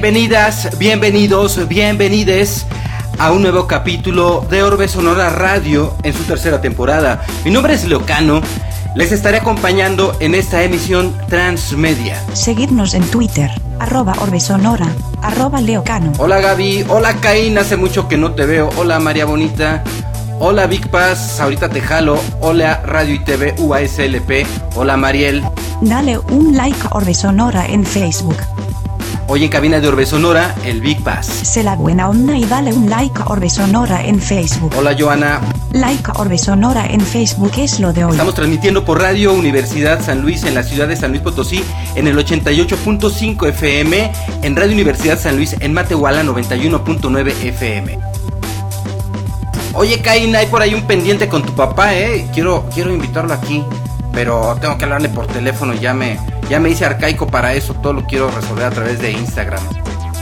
Bienvenidas, bienvenidos, bienvenides a un nuevo capítulo de Orbe Sonora Radio en su tercera temporada. Mi nombre es Leocano. Les estaré acompañando en esta emisión transmedia. Seguidnos en Twitter, arroba Orbe Sonora, arroba Leocano. Hola Gaby, hola Caín, hace mucho que no te veo. Hola María Bonita. Hola Big Paz, ahorita te jalo. Hola Radio y TV UASLP. Hola Mariel. Dale un like a Orbe Sonora en Facebook. Hoy en cabina de Orbe Sonora, el Big Paz. Sé la buena onda y dale un like a Orbe Sonora en Facebook. Hola Joana. Like a Orbe Sonora en Facebook es lo de hoy. Estamos transmitiendo por Radio Universidad San Luis en la ciudad de San Luis Potosí en el 88.5 FM, en Radio Universidad San Luis en Matehuala 91.9 FM. Oye, Caín, hay por ahí un pendiente con tu papá, ¿eh? Quiero, quiero invitarlo aquí, pero tengo que hablarle por teléfono. Ya me, ya me hice arcaico para eso. Todo lo quiero resolver a través de Instagram.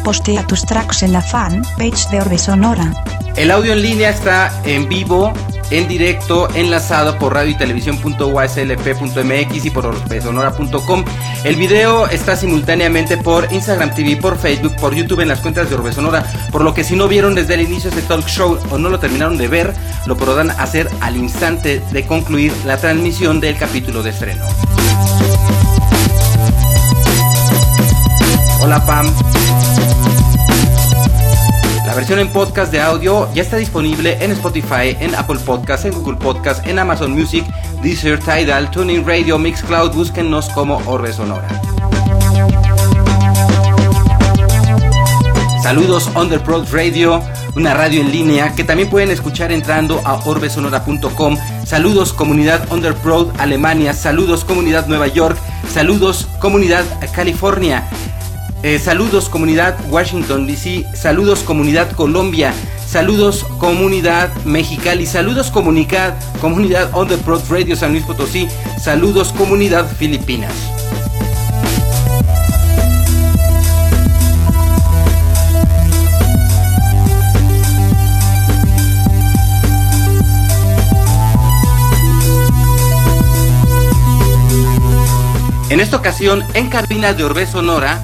Postea tus tracks en la fan page de Orbe Sonora. El audio en línea está en vivo, en directo, enlazado por radio y televisión.uslp.mx y por orbesonora.com. El video está simultáneamente por Instagram TV, por Facebook, por YouTube en las cuentas de Orbe Sonora, por lo que si no vieron desde el inicio este talk show o no lo terminaron de ver, lo podrán hacer al instante de concluir la transmisión del capítulo de estreno. Hola Pam. La versión en podcast de audio ya está disponible en Spotify, en Apple Podcasts, en Google Podcasts, en Amazon Music, Deezer, Tidal, Tuning Radio, Mixcloud. Búsquennos como Orbe Sonora. Saludos Underprod Radio, una radio en línea que también pueden escuchar entrando a orbesonora.com. Saludos comunidad Underprod Alemania, saludos comunidad Nueva York, saludos comunidad California. Eh, saludos comunidad Washington DC, saludos comunidad Colombia, saludos comunidad Mexicali, saludos comunidad, comunidad On The Prod Radio San Luis Potosí, saludos comunidad Filipinas. En esta ocasión, en cabina de Orbe Sonora,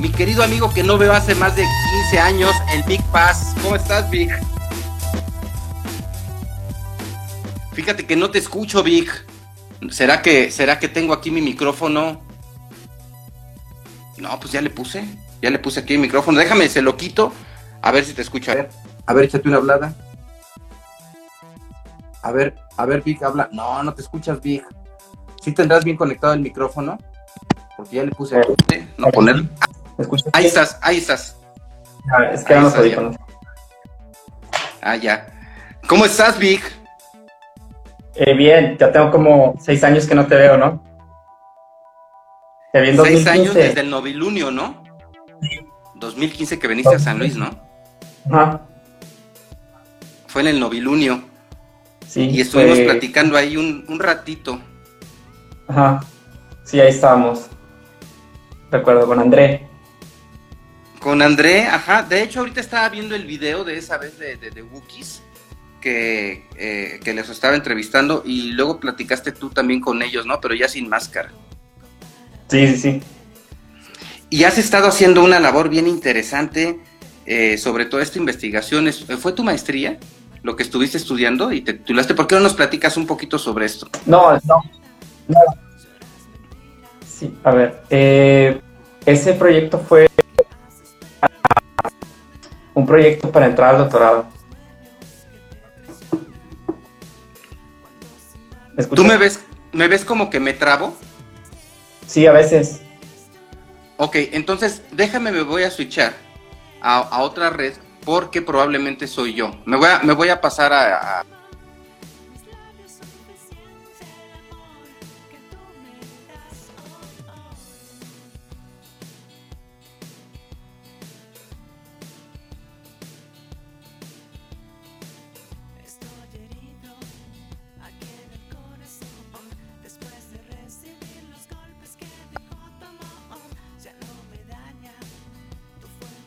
mi querido amigo que no veo hace más de 15 años, el Big Paz. ¿Cómo estás, Big? Fíjate que no te escucho, Big. ¿Será que, será que tengo aquí mi micrófono? No, pues ya le puse. Ya le puse aquí el micrófono. Déjame, se lo quito. A ver si te escucho. A ver, a ver, échate una hablada. A ver, a ver, Big, habla. No, no te escuchas, Big. ¿Sí tendrás bien conectado el micrófono? Porque ya le puse. No poner. Ahí estás, ahí estás. Ah, es que Ahí estás, ya. Ah, ya. ¿Cómo estás, Vic? Eh, bien, ya tengo como seis años que no te veo, ¿no? Te vi en Seis 2015. años desde el novilunio, ¿no? 2015 que viniste a San Luis, ¿no? Ajá, Fue en el novilunio. sí. Y estuvimos fue- platicando ahí un, un ratito. Ajá, sí, ahí estábamos. Recuerdo, con André. Con André, ajá. De hecho, ahorita estaba viendo el video de esa vez de, de, de Wookiees que, eh, que les estaba entrevistando y luego platicaste tú también con ellos, ¿no? Pero ya sin máscara. Sí, sí, sí. Y has estado haciendo una labor bien interesante eh, sobre toda esta investigación. Es- ¿Fue tu maestría lo que estuviste estudiando y te titulaste? ¿Por qué no nos platicas un poquito sobre esto? No, no. no. Sí, a ver. eh, ese proyecto fue un proyecto para entrar al doctorado. ¿Tú me ves, me ves como que me trabo? Sí, a veces. Ok, entonces déjame, me voy a switchar a, a otra red porque probablemente soy yo. Me voy a, me voy a pasar a, a-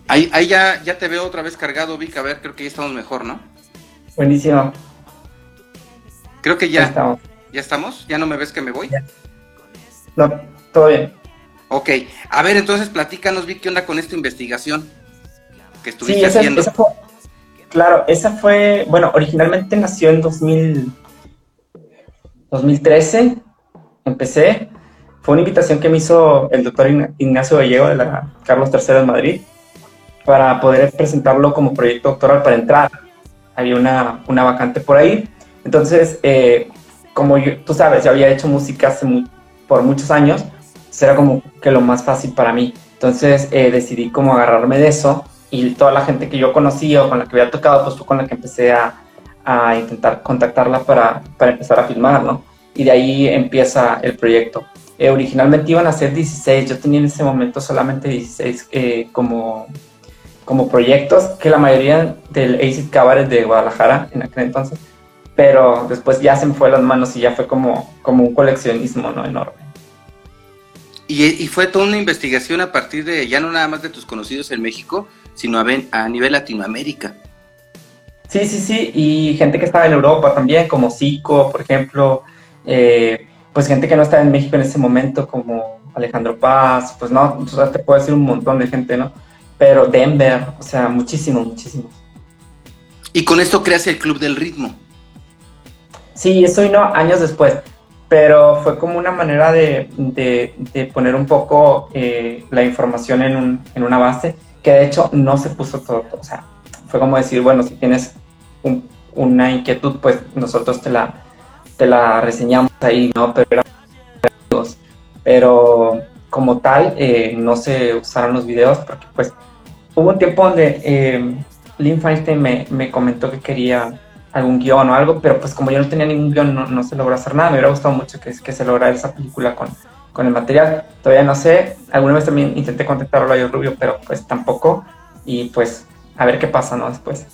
Ahí, ahí ya, ya te veo otra vez cargado, Vic. A ver, creo que ya estamos mejor, ¿no? Buenísimo. Creo que Ya ya, estamos. ya estamos. ¿Ya no me ves que me voy? No, todo bien. Ok, a ver, entonces platícanos, Vic, ¿qué onda con esta investigación que estuviste haciendo? claro, esa fue, bueno, originalmente nació en 2000, 2013, empecé, fue una invitación que me hizo el doctor Ignacio Gallego de la Carlos III de Madrid para poder presentarlo como proyecto doctoral para entrar. Había una, una vacante por ahí. Entonces, eh, como tú sabes, yo había hecho música hace por muchos años, era como que lo más fácil para mí. Entonces eh, decidí como agarrarme de eso y toda la gente que yo conocía o con la que había tocado, pues fue con la que empecé a, a intentar contactarla para, para, empezar a filmar, ¿no? Y de ahí empieza el proyecto. Eh, originalmente iban a ser 16, yo tenía en ese momento solamente 16 eh, como, como proyectos, que la mayoría del ACID Cabaret de Guadalajara en aquel entonces, pero después ya se me fue las manos y ya fue como, como un coleccionismo, ¿no? Enorme. Y, fue toda una investigación a partir de, ya no nada más de tus conocidos en México, sino a, a nivel Latinoamérica. Sí, sí, sí, y gente que estaba en Europa también, como Zico, por ejemplo, eh, pues gente que no estaba en México en ese momento, como Alejandro Paz, pues no, o sea, te puedo decir un montón de gente, ¿no? Pero Denver, o sea, muchísimo, muchísimo. Y con esto creas el Club del Ritmo. Sí, eso vino años después pero fue como una manera de, de, poner un poco eh, la información en, un, en, una base, que de hecho no se puso todo, o sea, fue como decir, bueno, si tienes una inquietud, pues nosotros te la, te la reseñamos ahí, ¿no? Pero, pero como tal, eh, no se usaron los videos, porque pues hubo un tiempo donde eh, Lynn Feinstein me, me comentó que quería algún guion o algo, pero pues como yo no tenía ningún guion no, no se logró hacer nada, me hubiera gustado mucho que, se lograra esa película con, con el material, todavía no sé, alguna vez también intenté contactarlo a Rubio, pero pues tampoco, y pues a ver qué pasa, ¿no? Después.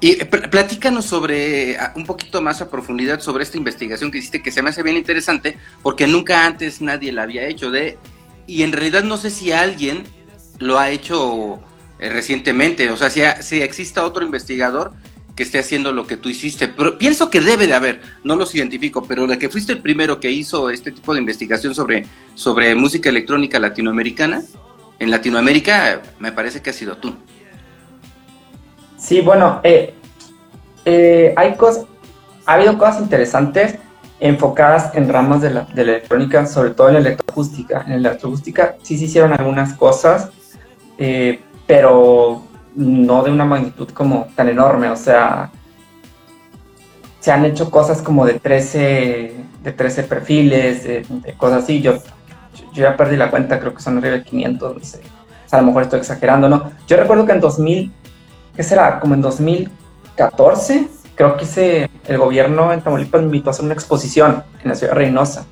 Y eh, platícanos sobre, un poquito más a profundidad sobre esta investigación que hiciste, que se me hace bien interesante, porque nunca antes nadie la había hecho, de, y en realidad no sé si alguien lo ha hecho eh, recientemente, o sea, si, si exista otro investigador que esté haciendo lo que tú hiciste. Pero pienso que debe de haber, no los identifico, pero de que fuiste el primero que hizo este tipo de investigación sobre, sobre música electrónica latinoamericana, en Latinoamérica me parece que ha sido tú. Sí, bueno, eh, eh, hay cosas, ha habido cosas interesantes enfocadas en ramas de la, de la, electrónica, sobre todo en la electroacústica. En la electroacústica sí se hicieron algunas cosas, eh, pero no de una magnitud como tan enorme, o sea, se han hecho cosas como de 13, de 13 perfiles, de, cosas así, yo, yo ya perdí la cuenta, creo que son arriba de 500, no sé, o sea, a lo mejor estoy exagerando, ¿no? Yo recuerdo que en 2000, ¿qué será? Como en 2014, creo que hice, el gobierno en Tamaulipas me invitó a hacer una exposición en la ciudad de Reynosa,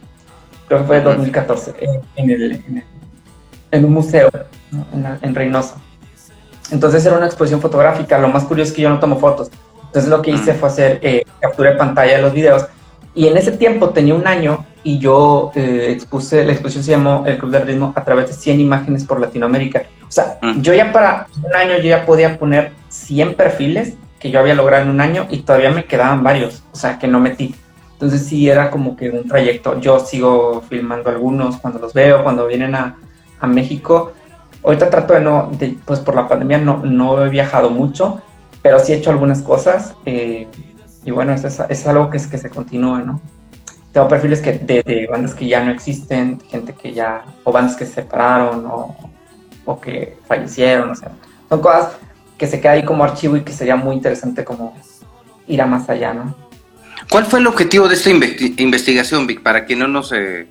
creo que fue en 2014, en, el, en, un museo en Reynosa. Entonces era una exposición fotográfica. Lo más curioso es que yo no tomo fotos. Entonces lo que hice mm. fue hacer eh, captura de pantalla de los videos. Y en ese tiempo tenía un año y yo eh, expuse, la exposición se llamó El Club del Ritmo a través de 100 imágenes por Latinoamérica. O sea, mm. yo ya para un año yo ya podía poner 100 perfiles que yo había logrado en un año y todavía me quedaban varios, o sea, que no metí. Entonces sí era como que un trayecto. Yo sigo filmando algunos cuando los veo, cuando vienen a, a México Ahorita trato de no, pues por la pandemia no, no he viajado mucho, pero sí he hecho algunas cosas. Eh, y bueno, es, es, algo que, es, que se continúa, ¿no? Tengo perfiles que, de, bandas que ya no existen, gente que ya, o bandas que se separaron o, o que fallecieron, o sea, son cosas que se quedan ahí como archivo y que sería muy interesante como ir a más allá, ¿no? ¿Cuál fue el objetivo de esta investigación, Vic, para que no nos... Eh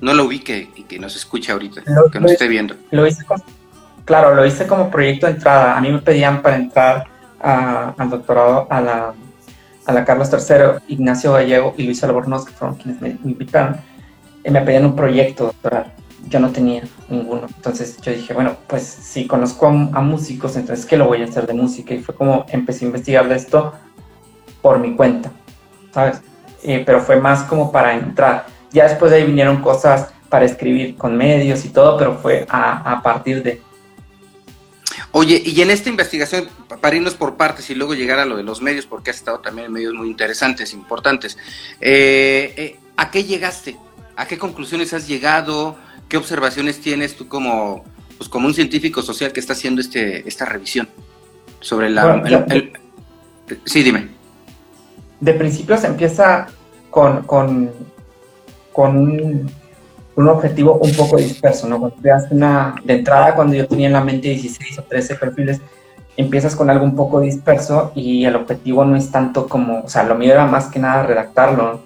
no lo ubique y que nos escuche ahorita, que nos esté viendo. Lo hice claro, lo hice como proyecto de entrada. A mí me pedían para entrar al doctorado a la, a la Carlos III, Ignacio Gallego y Luis Albornoz, que fueron quienes me invitaron, y me pedían un proyecto doctoral. Yo no tenía ninguno. Entonces yo dije, bueno, pues si conozco a, músicos, entonces ¿qué lo voy a hacer de música? Y fue como empecé a investigar de esto por mi cuenta, ¿sabes? Eh, pero fue más como para entrar ya después de ahí vinieron cosas para escribir con medios y todo, pero fue a, partir de... Oye, y en esta investigación, para irnos por partes y luego llegar a lo de los medios, porque has estado también en medios muy interesantes, importantes, eh, eh, ¿a qué llegaste ¿A qué conclusiones has llegado? ¿Qué observaciones tienes tú como, pues, como un científico social que está haciendo este, esta revisión sobre la... sí, dime. De principio se empieza con, con, con un, objetivo un poco disperso, ¿no? Cuando una, de entrada, cuando yo tenía en la mente 16 o 13 perfiles, empiezas con algo un poco disperso y el objetivo no es tanto como, o sea, lo mío era más que nada redactarlo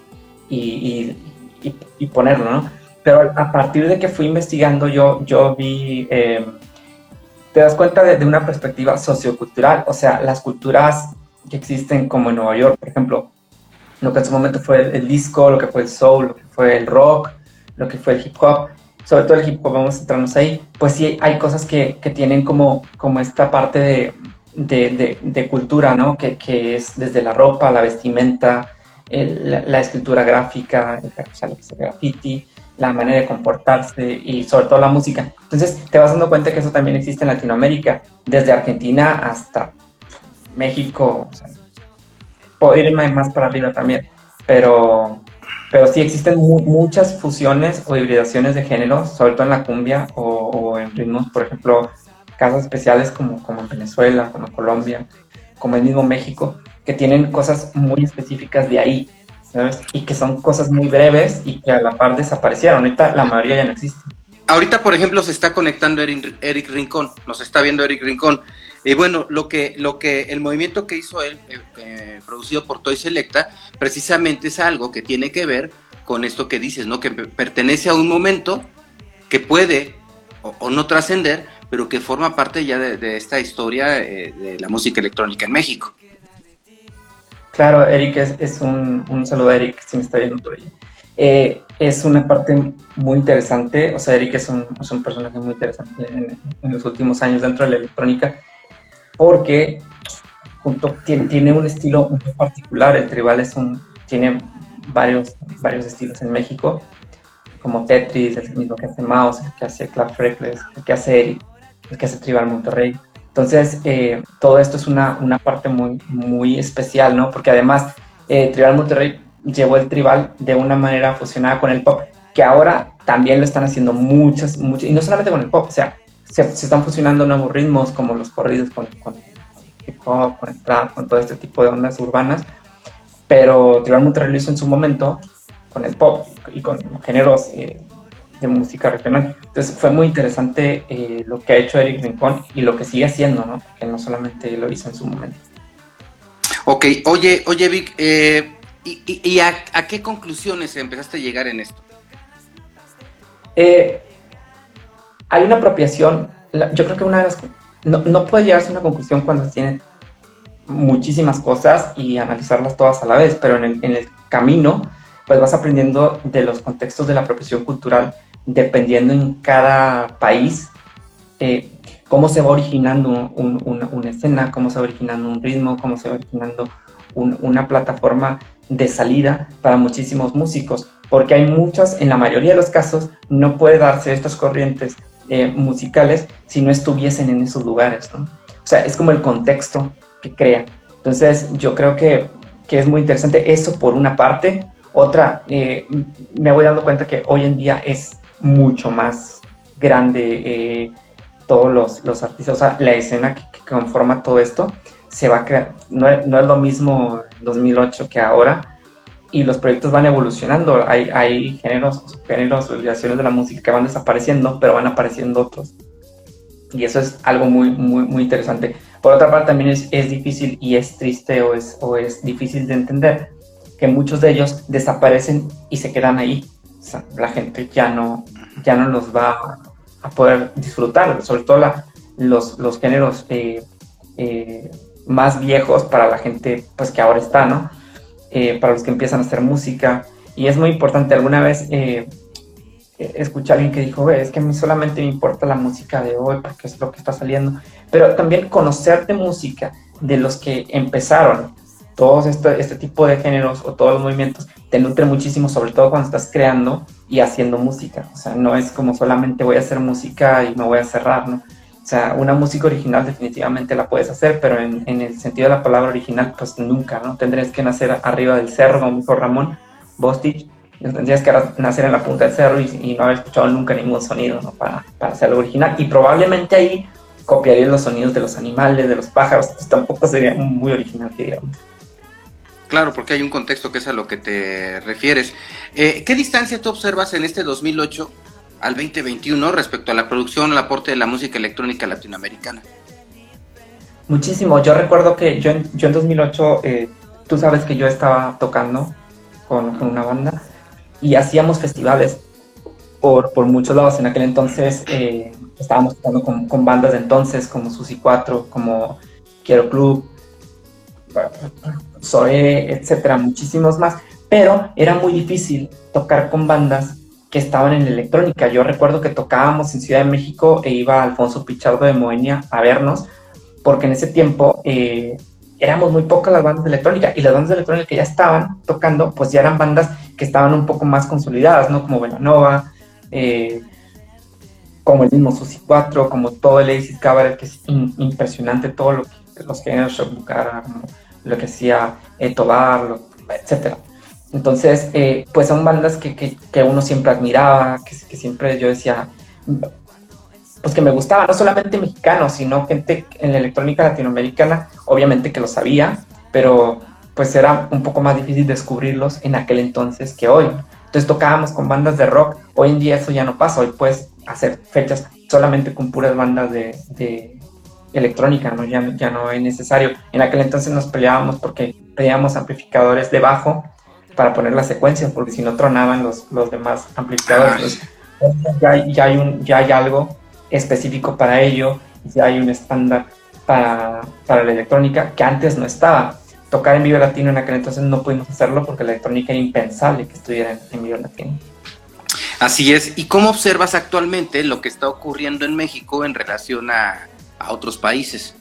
y, y, ponerlo, ¿no? Pero a partir de que fui investigando, yo, yo vi, eh, te das cuenta de, una perspectiva sociocultural, o sea, las culturas que existen como en Nueva York, por ejemplo, lo que en su momento fue el, disco, lo que fue el soul, fue el rock, lo que fue el hip hop, sobre todo el hip hop, vamos a centrarnos ahí, pues sí hay cosas que, que tienen como, como esta parte de, de, de, cultura, ¿no? Que, que, es desde la ropa, la vestimenta, el, la, escritura gráfica, el, o sea, el graffiti, la manera de comportarse y sobre todo la música. Entonces te vas dando cuenta que eso también existe en Latinoamérica, desde Argentina hasta México, o sea, puedo irme más para arriba también, pero, pero sí existen muchas fusiones o hibridaciones de géneros, sobre todo en la cumbia o, en ritmos, por ejemplo, casos especiales como, como en Venezuela, como Colombia, como el mismo México, que tienen cosas muy específicas de ahí, ¿sabes? Y que son cosas muy breves y que a la par desaparecieron. Ahorita la mayoría ya no existe. Ahorita, por ejemplo, se está conectando Eric, Rincón, nos está viendo Eric Rincón. Y bueno, lo que, lo que el movimiento que hizo él, eh, eh, producido por Toy Selecta, precisamente es algo que tiene que ver con esto que dices, ¿no? Que pertenece a un momento que puede o, no trascender, pero que forma parte ya de, esta historia eh, de la música electrónica en México. Claro, Eric es, un, un, saludo a Eric si me está viendo por ahí. Eh, es una parte muy interesante, o sea, Eric es un, es un personaje muy interesante en, los últimos años dentro de la electrónica, porque junto, tiene, tiene, un estilo muy particular, el tribal es un, tiene varios, varios estilos en México, como Tetris, el mismo que hace Mouse, el que hace Club Freckles, el que hace Eric, el que hace Tribal Monterrey. Entonces, eh, todo esto es una, una, parte muy, muy especial, ¿no? Porque además, eh, Tribal Monterrey llevó el tribal de una manera fusionada con el pop, que ahora también lo están haciendo muchas, muchas, y no solamente con el pop, o sea, se, se están fusionando nuevos ritmos como los corridos con, con hip hop, con el trap, con todo este tipo de ondas urbanas, pero Tribal Monterrey lo hizo en su momento con el pop y con géneros eh, de música regional. Entonces fue muy interesante eh, lo que ha hecho Eric Rincón y lo que sigue haciendo, ¿no? Que no solamente lo hizo en su momento. Ok, oye, oye Vic, eh, ¿y, y a, a, qué conclusiones empezaste a llegar en esto? Hay una apropiación, yo creo que una de las... No, no puede llegarse a una conclusión cuando se tiene muchísimas cosas y analizarlas todas a la vez, pero en el, camino pues vas aprendiendo de los contextos de la apropiación cultural dependiendo en cada país eh, cómo se va originando un, una, escena, cómo se va originando un ritmo, cómo se va originando un, una plataforma de salida para muchísimos músicos, porque hay muchas, en la mayoría de los casos, no puede darse estas corrientes eh, musicales si no estuviesen en esos lugares. O sea, es como el contexto que crea. Entonces, yo creo que, que es muy interesante eso por una parte. Otra, eh, me voy dando cuenta que hoy en día es mucho más grande eh, todos los, los, artistas, o sea, la escena que, que, conforma todo esto se va a crear, no, no es lo mismo 2008 que ahora, y los proyectos van evolucionando, hay, hay géneros, géneros, relaciones de la música que van desapareciendo, pero van apareciendo otros. Y eso es algo muy, muy, muy interesante. Por otra parte, también es, es difícil y es triste o es, o es difícil de entender que muchos de ellos desaparecen y se quedan ahí sea, la gente ya no, ya no los va a poder disfrutar, sobre todo la, los, los, géneros eh, eh, más viejos para la gente pues que ahora está, ¿no? Eh, para los que empiezan a hacer música. Y es muy importante, alguna vez eh, escuché a alguien que dijo, es que a solamente me importa la música de hoy porque es lo que está saliendo, pero también conocerte música de los que empezaron todos este, este tipo de géneros o todos los movimientos te nutre muchísimo, sobre todo cuando estás creando y haciendo música. O sea, no es como solamente voy a hacer música y me voy a cerrar, ¿no? O sea, una música original definitivamente la puedes hacer, pero en, en el sentido de la palabra original, pues nunca, ¿no? Tendrías que nacer arriba del cerro, como dijo Ramón Bostich, tendrías que nacer en la punta del cerro y, no haber escuchado nunca ningún sonido ¿no? para, para hacer algo original. Y probablemente ahí copiarías los sonidos de los animales, de los pájaros, pues tampoco sería muy original, digamos. Claro, porque hay un contexto que es a lo que te refieres. Eh, ¿Qué distancia tú observas en este 2008 al 2021 respecto a la producción, el aporte de la música electrónica latinoamericana? Muchísimo. Yo recuerdo que yo en, yo en 2008, eh, tú sabes que yo estaba tocando con, una banda y hacíamos festivales por, por, muchos lados. En aquel entonces eh, estábamos tocando con, bandas de entonces como Susi 4, como Quiero Club, Zoe, etcétera, muchísimos más. Pero era muy difícil tocar con bandas que estaban en electrónica. Yo recuerdo que tocábamos en Ciudad de México e iba Alfonso Pichardo de Moenia a vernos, porque en ese tiempo eh, éramos muy pocas las bandas de electrónica y las bandas de electrónica que ya estaban tocando, pues ya eran bandas que estaban un poco más consolidadas, ¿no? Como Velanova, eh, como el mismo Susi 4, como todo el Aces Cabaret, que es impresionante, todo lo que los géneros Bucara, lo que hacía Etobar, etcétera. Entonces, eh, pues son bandas que, que, que, uno siempre admiraba, que, siempre yo decía, pues que me gustaba, no solamente mexicanos, sino gente en la electrónica latinoamericana, obviamente que lo sabía, pero pues era un poco más difícil descubrirlos en aquel entonces que hoy. Entonces tocábamos con bandas de rock, hoy en día eso ya no pasa, hoy puedes hacer fechas solamente con puras bandas de, de electrónica, ¿no? Ya, ya no es necesario. En aquel entonces nos peleábamos porque pedíamos amplificadores de bajo para poner la secuencia, porque si no tronaban los, los demás amplificadores. ya, ya, hay un, ya hay algo específico para ello, ya hay un estándar para, para la electrónica que antes no estaba. Tocar en Vivo Latino en aquel entonces no pudimos hacerlo porque la electrónica era impensable que estuviera en, en Vivo Latino. Así es. ¿Y cómo observas actualmente lo que está ocurriendo en México en relación a, a otros países?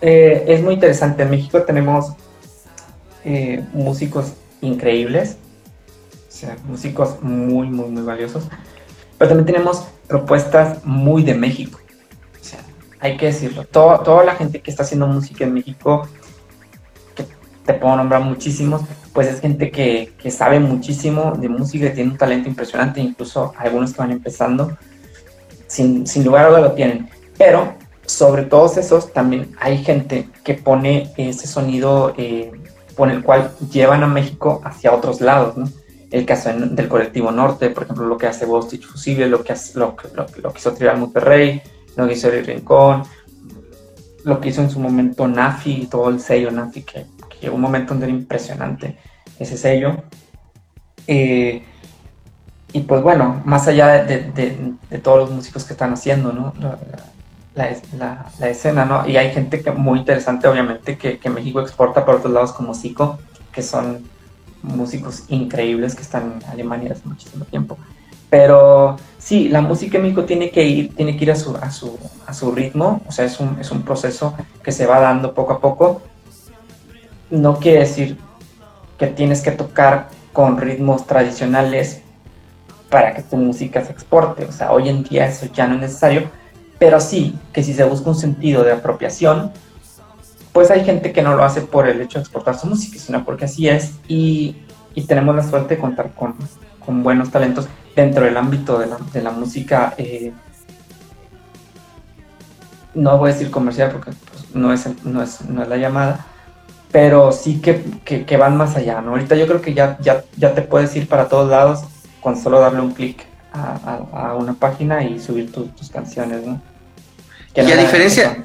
Eh, es muy interesante. En México tenemos eh, músicos increíbles, o sea, músicos muy, muy, muy valiosos, pero también tenemos propuestas muy de México. O sea, hay que decirlo. toda la gente que está haciendo música en México, que te puedo nombrar muchísimos, pues es gente que, que sabe muchísimo de música tiene un talento impresionante, incluso algunos que van empezando sin, sin lugar a duda lo tienen. Pero sobre todos esos también hay gente que pone ese sonido eh, por el cual llevan a México hacia otros lados, ¿no? El caso del colectivo norte, por ejemplo, lo que hace Bostich Fusible, lo que, hace, lo, lo, lo que hizo Trial Monterrey, lo que hizo El Rincón, lo que hizo en su momento Nafi, todo el sello Nafi, que, que un momento donde era impresionante ese sello. Eh, y pues bueno, más allá de, todos los músicos que están haciendo, ¿no? La, escena, ¿no? Y hay gente que muy interesante, obviamente, que, México exporta por otros lados como Zico, que son músicos increíbles que están en Alemania hace muchísimo tiempo. Pero sí, la música en México tiene que ir, tiene que ir a su, a su, a su ritmo, o sea, es un, es un proceso que se va dando poco a poco. No quiere decir que tienes que tocar con ritmos tradicionales para que tu música se exporte. O sea, hoy en día eso ya no es necesario, pero sí que si se busca un sentido de apropiación, pues hay gente que no lo hace por el hecho de exportar su música, sino porque así es y, y tenemos la suerte de contar con, con, buenos talentos dentro del ámbito de la, de la música. Eh, no voy a decir comercial porque pues, no, es, no, es, no es la llamada, pero sí que, que, van más allá, ¿no? Ahorita yo creo que ya, ya, ya te puedes ir para todos lados con solo darle un clic a, una página y subir tus canciones, ¿no? Y a diferencia,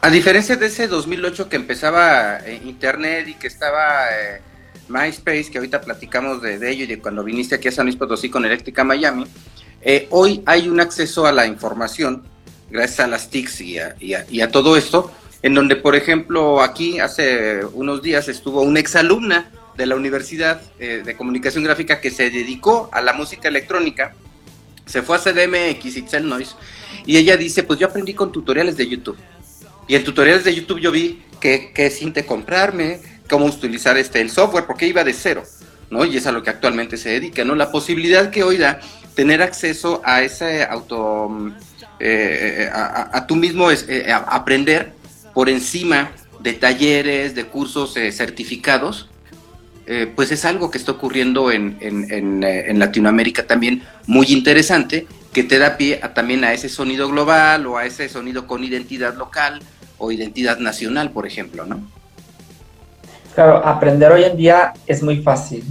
a diferencia de ese 2008 que empezaba eh, Internet y que estaba eh, MySpace, que ahorita platicamos de, ello y de cuando viniste aquí a San Luis Potosí con Eléctrica Miami, eh, hoy hay un acceso a la información gracias a las TICs y y a todo esto, en donde, por ejemplo, aquí hace unos días estuvo una exalumna de la Universidad eh, de Comunicación Gráfica que se dedicó a la música electrónica, se fue a CDMX, Itzel Noise, y ella dice, pues yo aprendí con tutoriales de YouTube. Y en tutoriales de YouTube yo vi que, que siente comprarme, cómo utilizar este, el software, porque iba de cero, ¿no? Y es a lo que actualmente se dedica, ¿no? La posibilidad que hoy da tener acceso a ese auto, eh, a, a, tú mismo es, eh, aprender por encima de talleres, de cursos certificados, eh, pues es algo que está ocurriendo en, eh, en, Latinoamérica también muy interesante, que te da pie a, también a ese sonido global o a ese sonido con identidad local o identidad nacional, por ejemplo, ¿no? Claro, aprender hoy en día es muy fácil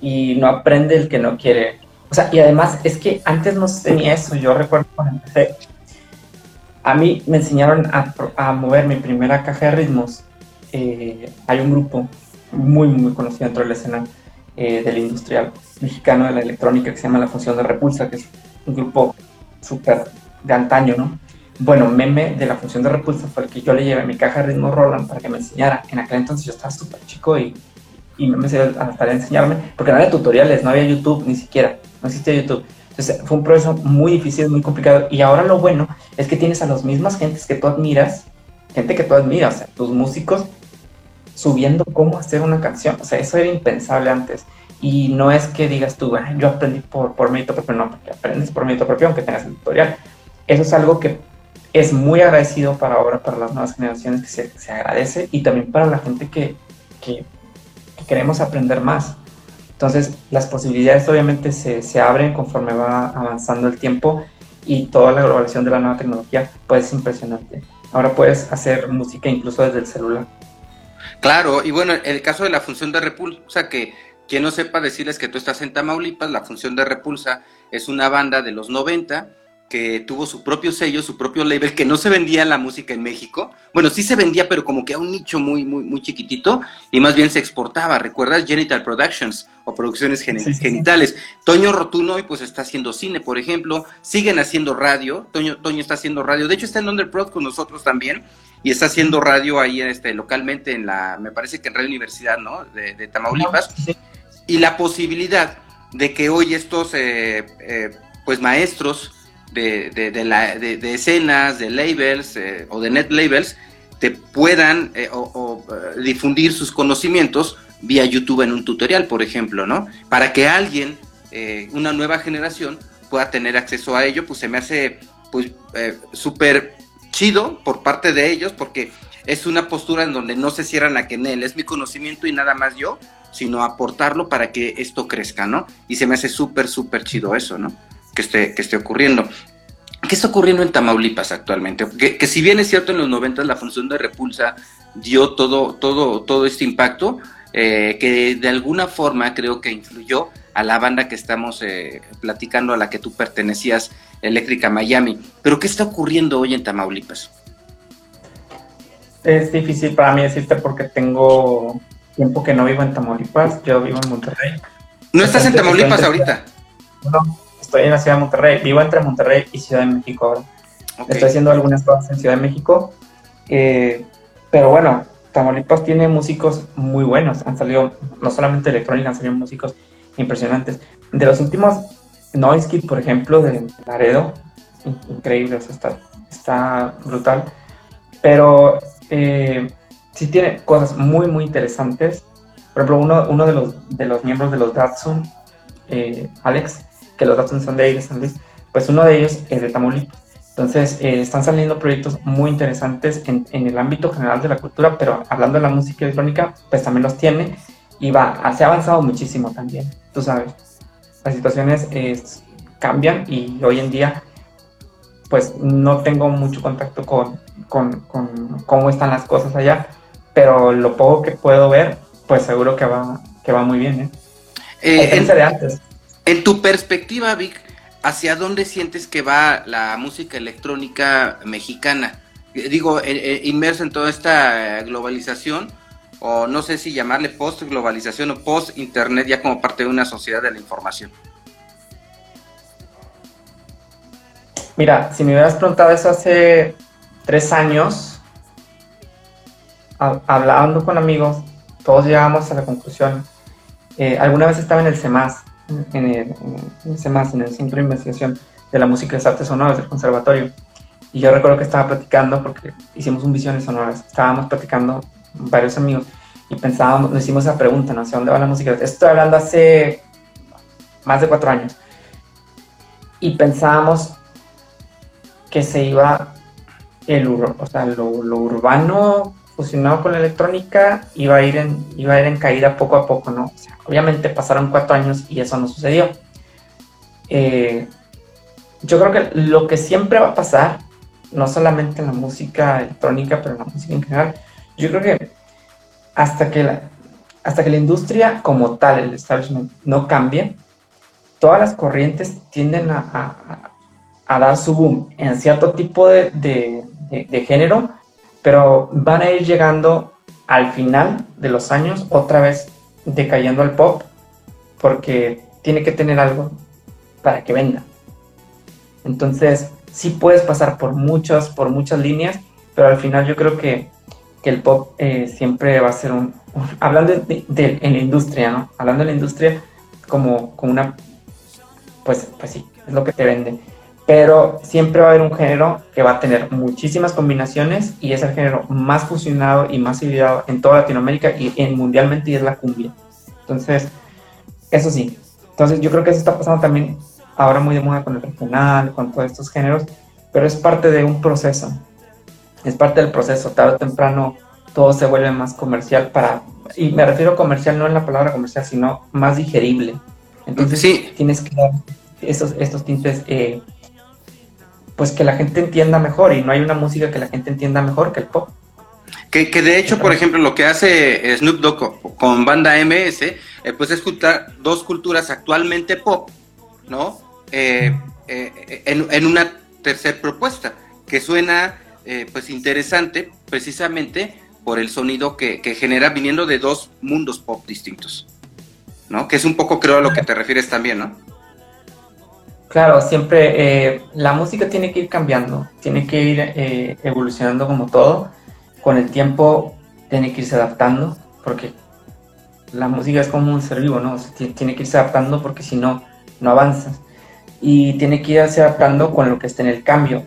y no aprende el que no quiere. O sea, y además es que antes no tenía eso. Yo recuerdo cuando empecé, a mí me enseñaron a, a mover mi primera caja de ritmos. Eh, hay un grupo muy, muy conocido dentro de la escena eh, del industrial mexicano de la electrónica que se llama La Función de Repulsa, que es un grupo súper de antaño, ¿no? Bueno, Meme de La Función de Repulsa fue el que yo le llevé mi caja de ritmo Roland para que me enseñara. En aquel entonces yo estaba súper chico y, y Meme se a de enseñarme, porque no había tutoriales, no había YouTube ni siquiera, no existía YouTube. Entonces fue un proceso muy difícil, muy complicado. Y ahora lo bueno es que tienes a las mismas gentes que tú admiras, gente que tú admiras, o sea, tus músicos subiendo cómo hacer una canción. O sea, eso era impensable antes. Y no es que digas tú, yo aprendí por, por mérito propio, no, porque aprendes por mérito propio aunque tengas el tutorial. Eso es algo que es muy agradecido para ahora, para las nuevas generaciones, que se, se agradece, y también para la gente que, que, queremos aprender más. Entonces, las posibilidades obviamente se, se, abren conforme va avanzando el tiempo y toda la globalización de la nueva tecnología, pues es impresionante. Ahora puedes hacer música incluso desde el celular. Claro, y bueno, el caso de la función de repulsa, que quien no sepa decirles que tú estás en Tamaulipas, la función de repulsa es una banda de los 90 que tuvo su propio sello, su propio label, que no se vendía la música en México. Bueno, sí se vendía, pero como que a un nicho muy, muy, muy chiquitito, y más bien se exportaba. ¿Recuerdas? Genital Productions o producciones genitales. Toño Rotuno hoy pues está haciendo cine, por ejemplo. Siguen haciendo radio. Toño, Toño está haciendo radio. De hecho, está en Underprod con nosotros también y está haciendo radio ahí este, localmente en la, me parece que en Radio Universidad, ¿no? De, Tamaulipas. Y la posibilidad de que hoy estos, eh, eh, pues, maestros de, de, de, escenas, de labels eh, o de net labels, te puedan o, difundir sus conocimientos vía YouTube en un tutorial, por ejemplo, ¿no? Para que alguien, una nueva generación, pueda tener acceso a ello, pues se me hace, pues, súper chido por parte de ellos, porque es una postura en donde no se cierran a que en él es mi conocimiento y nada más yo, sino aportarlo para que esto crezca, ¿no? Y se me hace súper, súper chido eso, ¿no? Que esté, que esté ocurriendo. ¿Qué está ocurriendo en Tamaulipas actualmente? Que, si bien es cierto en los 90 la función de repulsa dio todo, todo, todo este impacto, eh, que de alguna forma creo que influyó a la banda que estamos eh, platicando, a la que tú pertenecías Eléctrica Miami. Pero ¿qué está ocurriendo hoy en Tamaulipas? Es difícil para mí decirte porque tengo tiempo que no vivo en Tamaulipas, yo vivo en Monterrey. ¿No estás en Tamaulipas ahorita? No, estoy en la ciudad de Monterrey, vivo entre Monterrey y Ciudad de México ahora. Estoy haciendo algunas cosas en Ciudad de México, eh, pero bueno, Tamaulipas tiene músicos muy buenos, han salido no solamente electrónica, han salido músicos impresionantes. De los últimos Noise Kid, por ejemplo, de Laredo, increíble, o sea, está, está brutal. Pero eh, sí tiene cosas muy, muy interesantes. Por ejemplo, uno, uno de, los, de los miembros de los Datsun, eh, Alex, que los Datsun son de ahí, de San Luis, pues uno de ellos es de Tamaulipas. Entonces, eh, están saliendo proyectos muy interesantes en, el ámbito general de la cultura, pero hablando de la música electrónica, pues también los tiene y va, se ha avanzado muchísimo también, tú sabes las situaciones cambian y hoy en día pues no tengo mucho contacto con, con, cómo están las cosas allá, pero lo poco que puedo ver, pues seguro que va, que va muy bien. ¿eh? eh en, de antes. en tu perspectiva, Vic, ¿hacia dónde sientes que va la música electrónica mexicana? Eh, digo, eh, inmerso en toda esta globalización, o no sé si llamarle post-globalización o post-internet ya como parte de una sociedad de la información? Mira, si me hubieras preguntado eso hace tres años, hablando con amigos, todos llegamos a la conclusión. Eh, alguna vez estaba en el CEMAS, en el, en en el Centro de Investigación de la Música y las Artes Sonoras del Conservatorio. Y yo recuerdo que estaba platicando, porque hicimos un Visiones Sonoras, estábamos platicando varios amigos y pensábamos, nos hicimos esa pregunta, ¿no? ¿Hacia dónde va la música? Estoy hablando hace más de cuatro años. Y pensábamos que se iba el, o sea, lo, urbano fusionado con la electrónica, iba a ir en, iba a ir en caída poco a poco, ¿no? obviamente pasaron cuatro años y eso no sucedió. Eh, yo creo que lo que siempre va a pasar, no solamente en la música electrónica, pero en la música en general, yo creo que hasta que la, hasta que la industria como tal, el establishment, no cambie, todas las corrientes tienden a, dar su boom en cierto tipo de, de, género, pero van a ir llegando al final de los años otra vez decayendo al pop, porque tiene que tener algo para que venda. Entonces, sí puedes pasar por muchas, por muchas líneas, pero al final yo creo que, el pop eh, siempre va a ser un, hablando de, en la industria, ¿no? Hablando de la industria como, como una, pues, pues sí, es lo que te vende. Pero siempre va a haber un género que va a tener muchísimas combinaciones y es el género más fusionado y más ideado en toda Latinoamérica y en, mundialmente y es la cumbia. Entonces, eso sí. Entonces yo creo que eso está pasando también ahora muy de moda con el regional, con todos estos géneros, pero es parte de un proceso. Es parte del proceso. Tarde o temprano todo se vuelve más comercial para, y me refiero a comercial no en la palabra comercial, sino más digerible. Entonces sí. tienes que dar estos, estos tintes, eh, pues que la gente entienda mejor y no hay una música que la gente entienda mejor que el pop. Que, de hecho, por ejemplo, lo que hace Snoop Dogg con, banda MS, eh, pues es juntar dos culturas actualmente pop, ¿no? Eh, en, en, una tercera propuesta, que suena pues interesante precisamente por el sonido que, genera viniendo de dos mundos pop distintos, ¿no? Que es un poco, creo, a lo que te refieres también, ¿no? Claro, siempre eh, la música tiene que ir cambiando, tiene que ir eh, evolucionando como todo. Con el tiempo tiene que irse adaptando, porque la música es como un ser vivo, ¿no? tiene que irse adaptando porque si no, no avanzas. Y tiene que irse adaptando con lo que esté en el cambio.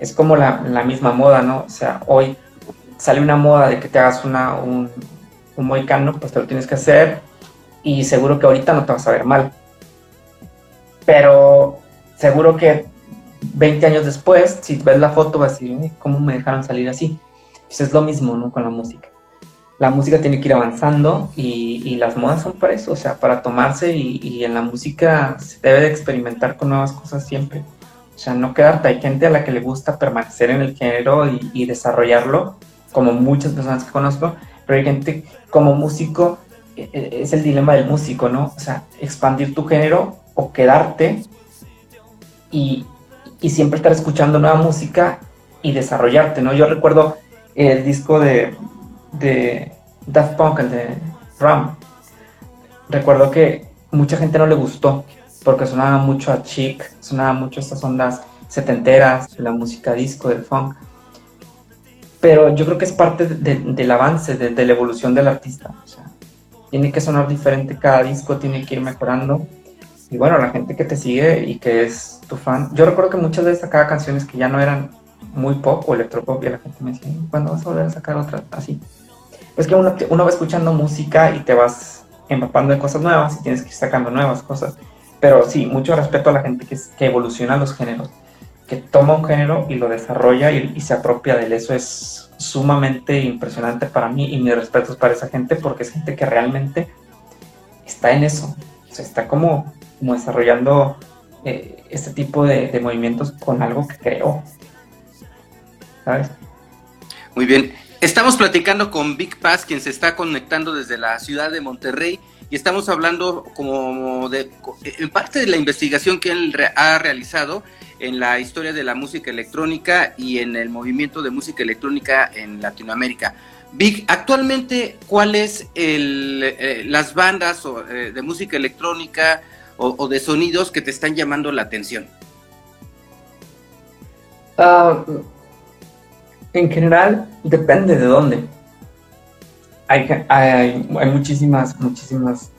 Es como la, la misma moda, ¿no? O sea, hoy sale una moda de que te hagas una, un, un moicano, pues te lo tienes que hacer y seguro que ahorita no te vas a ver mal. Pero seguro que 20 años después, si ves la foto, vas a decir, ¿cómo me dejaron salir así? Pues es lo mismo, ¿no? Con la música. La música tiene que ir avanzando y, y las modas son para eso, o sea, para tomarse y, y, en la música se debe de experimentar con nuevas cosas siempre. O sea, no quedarte, hay gente a la que le gusta permanecer en el género y, y desarrollarlo como muchas personas que conozco, pero hay gente como músico, e, e, es el dilema del músico, ¿no? O sea, expandir tu género o quedarte y, y siempre estar escuchando nueva música y desarrollarte, ¿no? Yo recuerdo el disco de, de Daft Punk, el de Ram. Recuerdo que mucha gente no le gustó porque sonaba mucho a chic, sonaba mucho estas ondas setenteras, la música disco, del funk pero yo creo que es parte del avance, de, la evolución del artista. Tiene que sonar diferente cada disco, tiene que ir mejorando. Y bueno, la gente que te sigue y que es tu fan. Yo recuerdo que muchas veces sacaba canciones que ya no eran muy pop o electropop y la gente me decía, ¿cuándo vas a volver a sacar otra así? Es que uno, uno va escuchando música y te vas empapando de cosas nuevas y tienes que ir sacando nuevas cosas. Pero sí, mucho respeto a la gente que, que evoluciona los géneros que toma un género y lo desarrolla y, se apropia de él. Eso es sumamente impresionante para mí y mis respetos para esa gente porque es gente que realmente está en eso. O sea, está como, como desarrollando eh, este tipo de, movimientos con algo que creó. ¿Sabes? Muy bien. Estamos platicando con Big Paz, quien se está conectando desde la ciudad de Monterrey y estamos hablando como de en parte de la investigación que él ha realizado en la historia de la música electrónica y en el movimiento de música electrónica en Latinoamérica. Vic, actualmente, ¿cuáles eh, las bandas eh, de música electrónica o, de sonidos que te están llamando la atención? Ah, en general, depende de dónde. Hay, hay, hay, muchísimas, muchísimas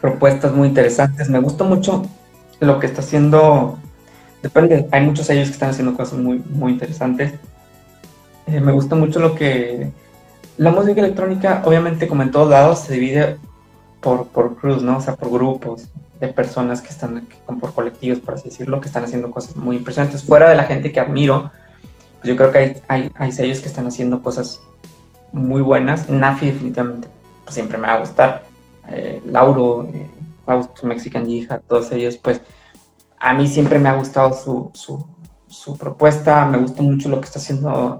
propuestas muy interesantes. Me gusta mucho lo que está haciendo Depende, hay muchos ellos que están haciendo cosas muy, muy interesantes. Eh, me gusta mucho lo que... La música electrónica, obviamente, como en todos lados, se divide por, por crews, ¿no? O sea, por grupos de personas que están, por colectivos, por así decirlo, que están haciendo cosas muy impresionantes. Fuera de la gente que admiro, pues yo creo que hay, hay, hay sellos que están haciendo cosas muy buenas. Nafi definitivamente pues, siempre me va a gustar. Eh, Lauro, eh, Mexican Jihad, todos ellos, pues a mí siempre me ha gustado su, su, propuesta, me gusta mucho lo que está haciendo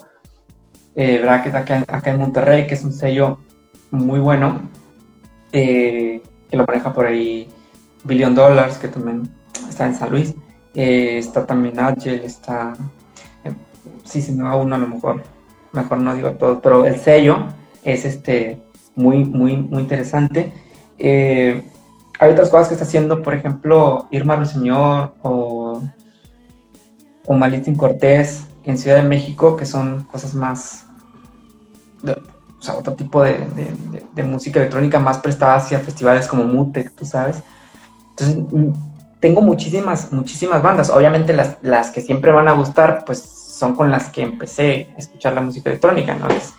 eh, Bracket acá, acá, en Monterrey, que es un sello muy bueno, eh, que lo maneja por ahí Billion Dollars, que también está en San Luis. Eh, está también Agile, está... Eh, sí, se me va uno a lo mejor, mejor no digo todo, pero el sello es este muy, muy, muy interesante. Eh, hay otras cosas que está haciendo, por ejemplo, Irma Ruiseñor o, o Malitín Cortés en Ciudad de México, que son cosas más, o sea, otro tipo de, de, música electrónica más prestada hacia festivales como Mutec, tú sabes. Entonces, mm, tengo muchísimas, muchísimas bandas. Obviamente las, las que siempre van a gustar, pues son con las que empecé a escuchar la música electrónica, ¿no? Es,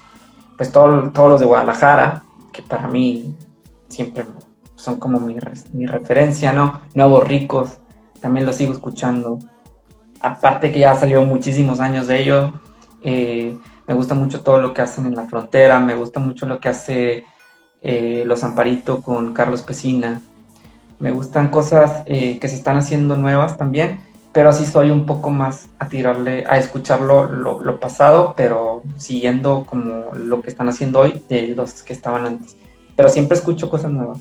pues todos los de Guadalajara, que para mí siempre son como mi, mi referencia, ¿no? Nuevos Ricos, también los sigo escuchando. Aparte que ya salió muchísimos años de ello, eh, me gusta mucho todo lo que hacen en la frontera, me gusta mucho lo que hace eh, Los Amparito con Carlos Pesina. Me gustan cosas eh, que se están haciendo nuevas también, pero sí soy un poco más a tirarle, a escuchar lo, pasado, pero siguiendo como lo que están haciendo hoy de los que estaban antes. Pero siempre escucho cosas nuevas.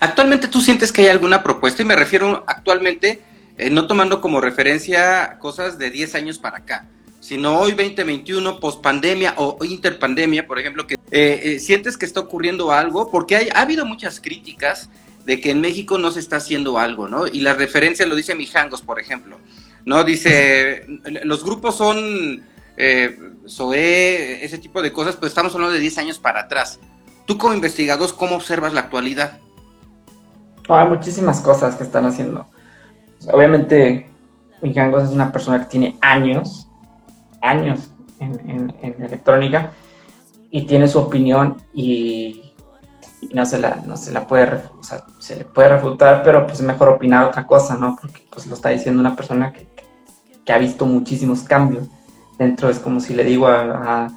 Actualmente tú sientes que hay alguna propuesta, y me refiero actualmente, eh, no tomando como referencia cosas de 10 años para acá, sino hoy 2021, post pandemia o interpandemia, por ejemplo, que eh, eh, sientes que está ocurriendo algo, porque hay, ha habido muchas críticas de que en México no se está haciendo algo, ¿no? Y la referencia lo dice Mijangos, por ejemplo, ¿no? Dice, los grupos son eh, SOE, ese tipo de cosas, pues estamos hablando de 10 años para atrás. Tú como investigador, ¿cómo observas la actualidad? hay muchísimas cosas que están haciendo. Obviamente, Mijangos es una persona que tiene años, años en, electrónica y tiene su opinión y, no, se la, no se la puede, o sea, se le puede refutar, pero pues es mejor opinar otra cosa, ¿no? Porque pues lo está diciendo una persona que, que ha visto muchísimos cambios. Dentro es como si le digo a,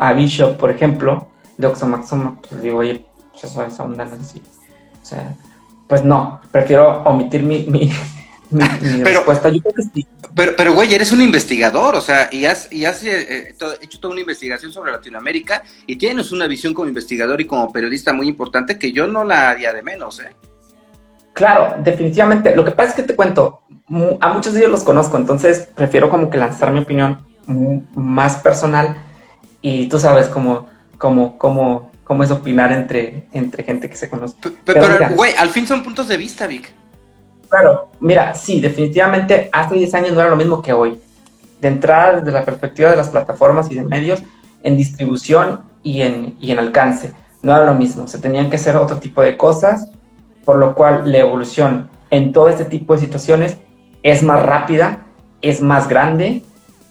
a, Bishop, por ejemplo, de Oxomaxoma, pues digo, oye, pues eso es onda, no O sea, pues no, prefiero omitir mi, mi, respuesta. Yo creo que sí. Pero, pero, güey, eres un investigador, o sea, y has, y has eh, eh, hecho toda una investigación sobre Latinoamérica y tienes una visión como investigador y como periodista muy importante que yo no la haría de menos, ¿eh? Claro, definitivamente. Lo que pasa es que te cuento, a muchos de ellos los conozco, entonces prefiero como que lanzar mi opinión más personal y tú sabes cómo, cómo, cómo, cómo es opinar entre, entre gente que se conoce. Pero, güey, al fin son puntos de vista, Vic. Claro, mira, sí, definitivamente hace 10 años no era lo mismo que hoy. De entrada, desde la perspectiva de las plataformas y de medios, en distribución y en, y en alcance, no era lo mismo. Se tenían que hacer otro tipo de cosas, por lo cual la evolución en todo este tipo de situaciones es más rápida, es más grande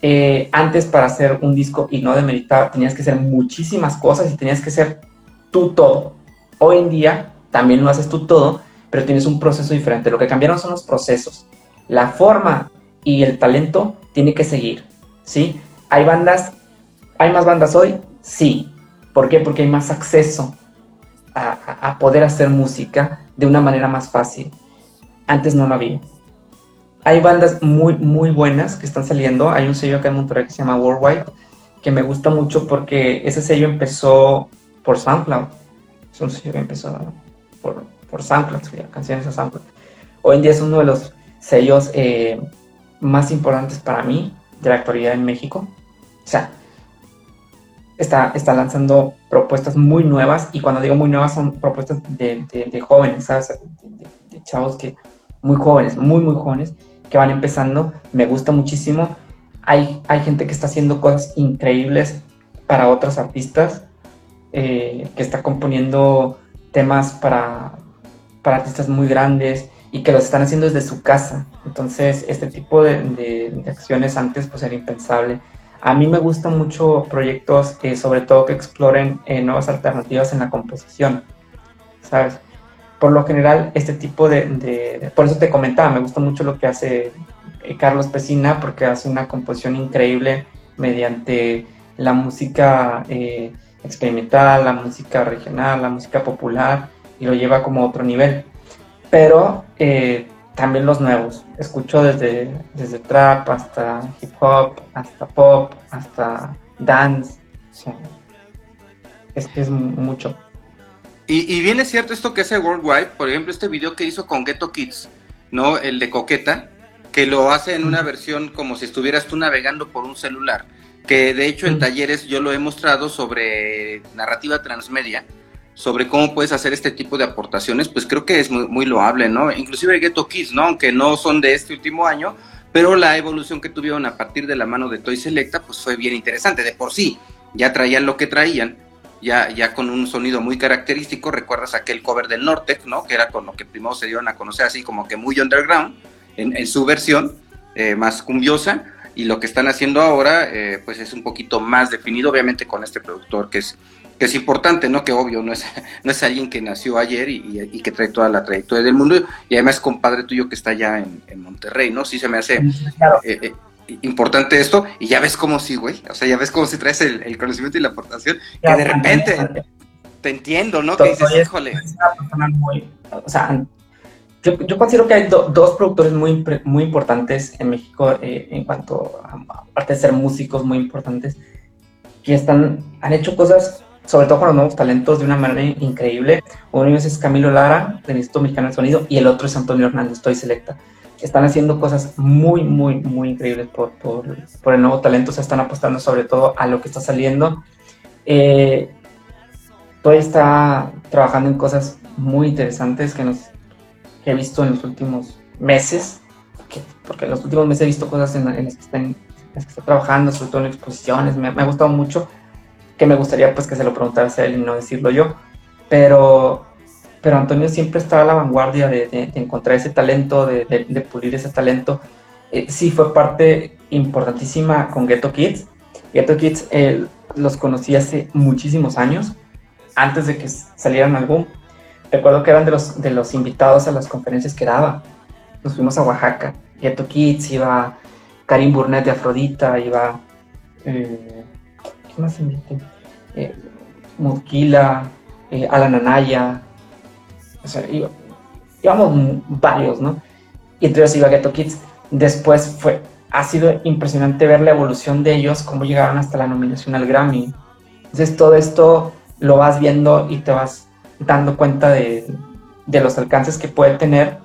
eh, antes para hacer un disco y no demeritar, tenías que hacer muchísimas cosas y tenías que ser tú todo. Hoy en día también lo haces tú todo, pero tienes un proceso diferente. Lo que cambiaron son los procesos. La forma y el talento tiene que seguir, ¿sí? ¿Hay bandas? ¿Hay más bandas hoy? Sí. ¿Por qué? Porque hay más acceso a, a poder hacer música de una manera más fácil. Antes no lo había hay bandas muy, muy buenas que están saliendo. Hay un sello acá en Monterrey que se llama Worldwide, que me gusta mucho porque ese sello empezó por SoundCloud. Es un sello que empezó por, por SoundCloud, canciones a SoundCloud. Hoy en día es uno de los sellos eh, más importantes para mí de la actualidad en México. O sea, está, está lanzando propuestas muy nuevas y cuando digo muy nuevas son propuestas de, de, jóvenes, ¿sabes? De, de, chavos que muy jóvenes, muy, muy jóvenes que van empezando, me gusta muchísimo. Hay, hay gente que está haciendo cosas increíbles para otros artistas, eh, que está componiendo temas para, para artistas muy grandes y que los están haciendo desde su casa. Entonces, este tipo de, de, acciones antes pues era impensable. A mí me gustan mucho proyectos, eh, sobre todo que exploren eh, nuevas alternativas en la composición, ¿sabes? por lo general, este tipo de, Por eso te comentaba, me gusta mucho lo que hace eh, Carlos Pesina, porque hace una composición increíble mediante la música eh, experimental, la música regional, la música popular y lo lleva como a otro nivel. Pero eh, también los nuevos. Escucho desde, desde trap hasta hip hop, hasta pop, hasta dance. es que es mucho. Y, y, bien es cierto esto que hace Worldwide, por ejemplo, este video que hizo con Ghetto Kids, ¿no? El de Coqueta, que lo hace en una versión como si estuvieras tú navegando por un celular, que de hecho en talleres yo lo he mostrado sobre narrativa transmedia, sobre cómo puedes hacer este tipo de aportaciones, pues creo que es muy, loable, ¿no? Inclusive Ghetto Kids, ¿no? Aunque no son de este último año, pero la evolución que tuvieron a partir de la mano de Toy Selecta, pues fue bien interesante. De por sí, ya traían lo que traían, ya, ya con un sonido muy característico. Recuerdas aquel cover del Nortec, ¿no? Que era con lo que primero se dieron a conocer así como que muy underground en, su versión eh, más cumbiosa. Y lo que están haciendo ahora, eh, pues es un poquito más definido, obviamente con este productor que es que es importante, ¿no? Que obvio, no es, no es alguien que nació ayer y, que trae toda la trayectoria del mundo, y además es compadre tuyo que está allá en, Monterrey, ¿no? Sí se me hace eh, eh, importante esto, y ya ves cómo sí, güey, o sea, ya ves cómo si traes el, conocimiento y la aportación, que de repente te entiendo, ¿no? Que dices, híjole. o sea, yo, yo, considero que hay dos productores muy, muy importantes en México eh, en cuanto a, aparte de ser músicos muy importantes, que están, han hecho cosas sobre todo con los nuevos talentos de una manera increíble. Uno es Camilo Lara, del Instituto Mexicano de Sonido, y el otro es Antonio Hernández, estoy selecta. Están haciendo cosas muy, muy, muy increíbles por, por, por el nuevo talento, se están apostando sobre todo a lo que está saliendo. Eh, Toy está trabajando en cosas muy interesantes que, nos, que he visto en los últimos meses, porque en los últimos meses he visto cosas en, las, que está, trabajando, sobre todo en exposiciones, me, me ha gustado mucho que me gustaría pues que se lo preguntaras a él y no decirlo yo. Pero, pero Antonio siempre estaba a la vanguardia de, encontrar ese talento, de, pulir ese talento. Eh, sí fue parte importantísima con Ghetto Kids. Ghetto Kids los conocí hace muchísimos años, antes de que salieran al boom. Recuerdo que eran de los, de los invitados a las conferencias que daba. Nos fuimos a Oaxaca. Ghetto Kids, iba Karim Burnett de Afrodita, iba... Eh, más? Eh, Mudkila, eh, Alan Anaya, o sea, íbamos varios, ¿no? Y entonces iba Ghetto Kids. Después fue, ha sido impresionante ver la evolución de ellos, cómo llegaron hasta la nominación al Grammy. Entonces todo esto lo vas viendo y te vas dando cuenta de, de los alcances que puede tener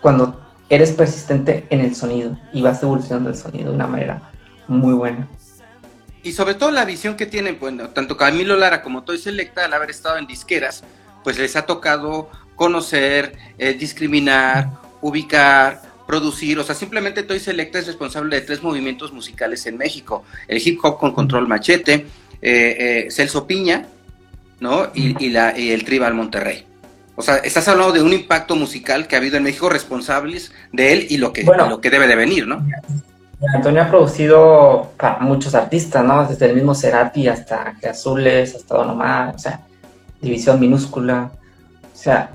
cuando eres persistente en el sonido y vas evolucionando el sonido de una manera muy buena y sobre todo la visión que tienen, bueno, tanto Camilo Lara como Toy Selecta, al haber estado en disqueras, pues les ha tocado conocer, eh, discriminar, ubicar, producir, o sea, simplemente Toy Selecta es responsable de tres movimientos musicales en México, el hip hop con control machete, eh, eh, Celso Piña, ¿no? Y, la, y el Tribal Monterrey. O sea, estás hablando de un impacto musical que ha habido en México responsables de él y lo que, lo que debe de venir, ¿no? Antonio ha producido para muchos artistas, ¿no? Desde el mismo Cerati hasta Azules, hasta Don Omar, o sea, División Minúscula. O sea,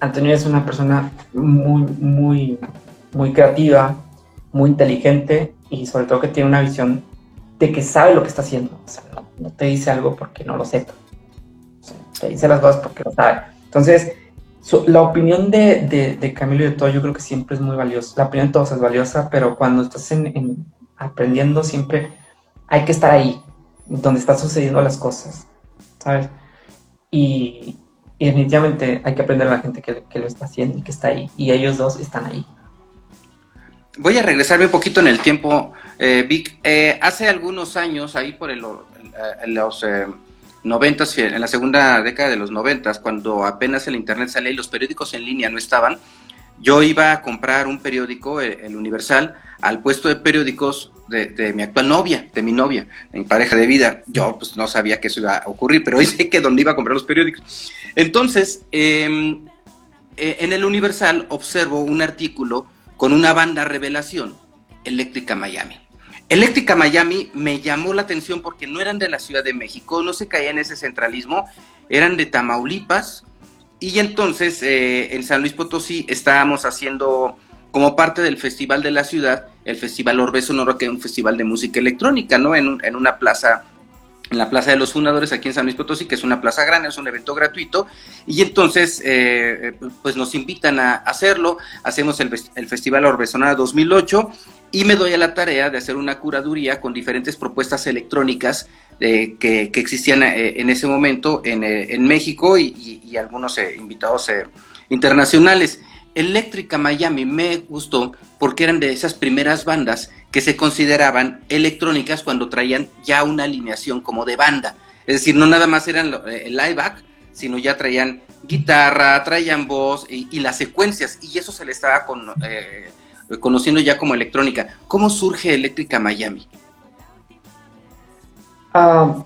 Antonio es una persona muy, muy, muy creativa, muy inteligente y sobre todo que tiene una visión de que sabe lo que está haciendo. O sea, no, te dice algo porque no lo sepa. te dice las cosas porque lo sabe. Entonces, la opinión de, de, Camilo y de todo yo creo que siempre es muy valiosa. La opinión de todos es valiosa, pero cuando estás en, aprendiendo siempre hay que estar ahí, donde están sucediendo las cosas, ¿sabes? Y, definitivamente hay que aprender a la gente que, lo está haciendo y que está ahí. Y ellos dos están ahí. Voy a regresarme un poquito en el tiempo, eh, Vic. Eh, hace algunos años, ahí por el, los... Eh, noventas, en la segunda década de los noventas, cuando apenas el internet salía y los periódicos en línea no estaban, yo iba a comprar un periódico, eh, el Universal, al puesto de periódicos de, mi actual novia, de mi novia, mi pareja de vida. Yo pues no sabía que eso iba a ocurrir, pero hoy sé que dónde iba a comprar los periódicos. Entonces, em, eh, en el Universal observo un artículo con una banda revelación, Eléctrica Miami. Eléctrica Miami me llamó la atención porque no eran de la Ciudad de México, no se caía en ese centralismo, eran de Tamaulipas y entonces eh, en San Luis Potosí estábamos haciendo como parte del festival de la ciudad, el Festival Orbe Sonoro, que es un festival de música electrónica, ¿no? En, en una plaza en la Plaza de los Fundadores aquí en San Luis Potosí, que es una plaza grande, es un evento gratuito, y entonces eh, pues nos invitan a hacerlo, hacemos el, Festival Orbesonada 2008 y me doy a la tarea de hacer una curaduría con diferentes propuestas electrónicas eh, que, existían eh, en ese momento en, México y, y algunos invitados internacionales. Eléctrica Miami me gustó porque eran de esas primeras bandas que se consideraban electrónicas cuando traían ya una alineación como de banda. Es decir, no nada más eran eh, live back, sino ya traían guitarra, traían voz y, las secuencias, y eso se le estaba eh, conociendo ya como electrónica. ¿Cómo surge Eléctrica Miami? Ah,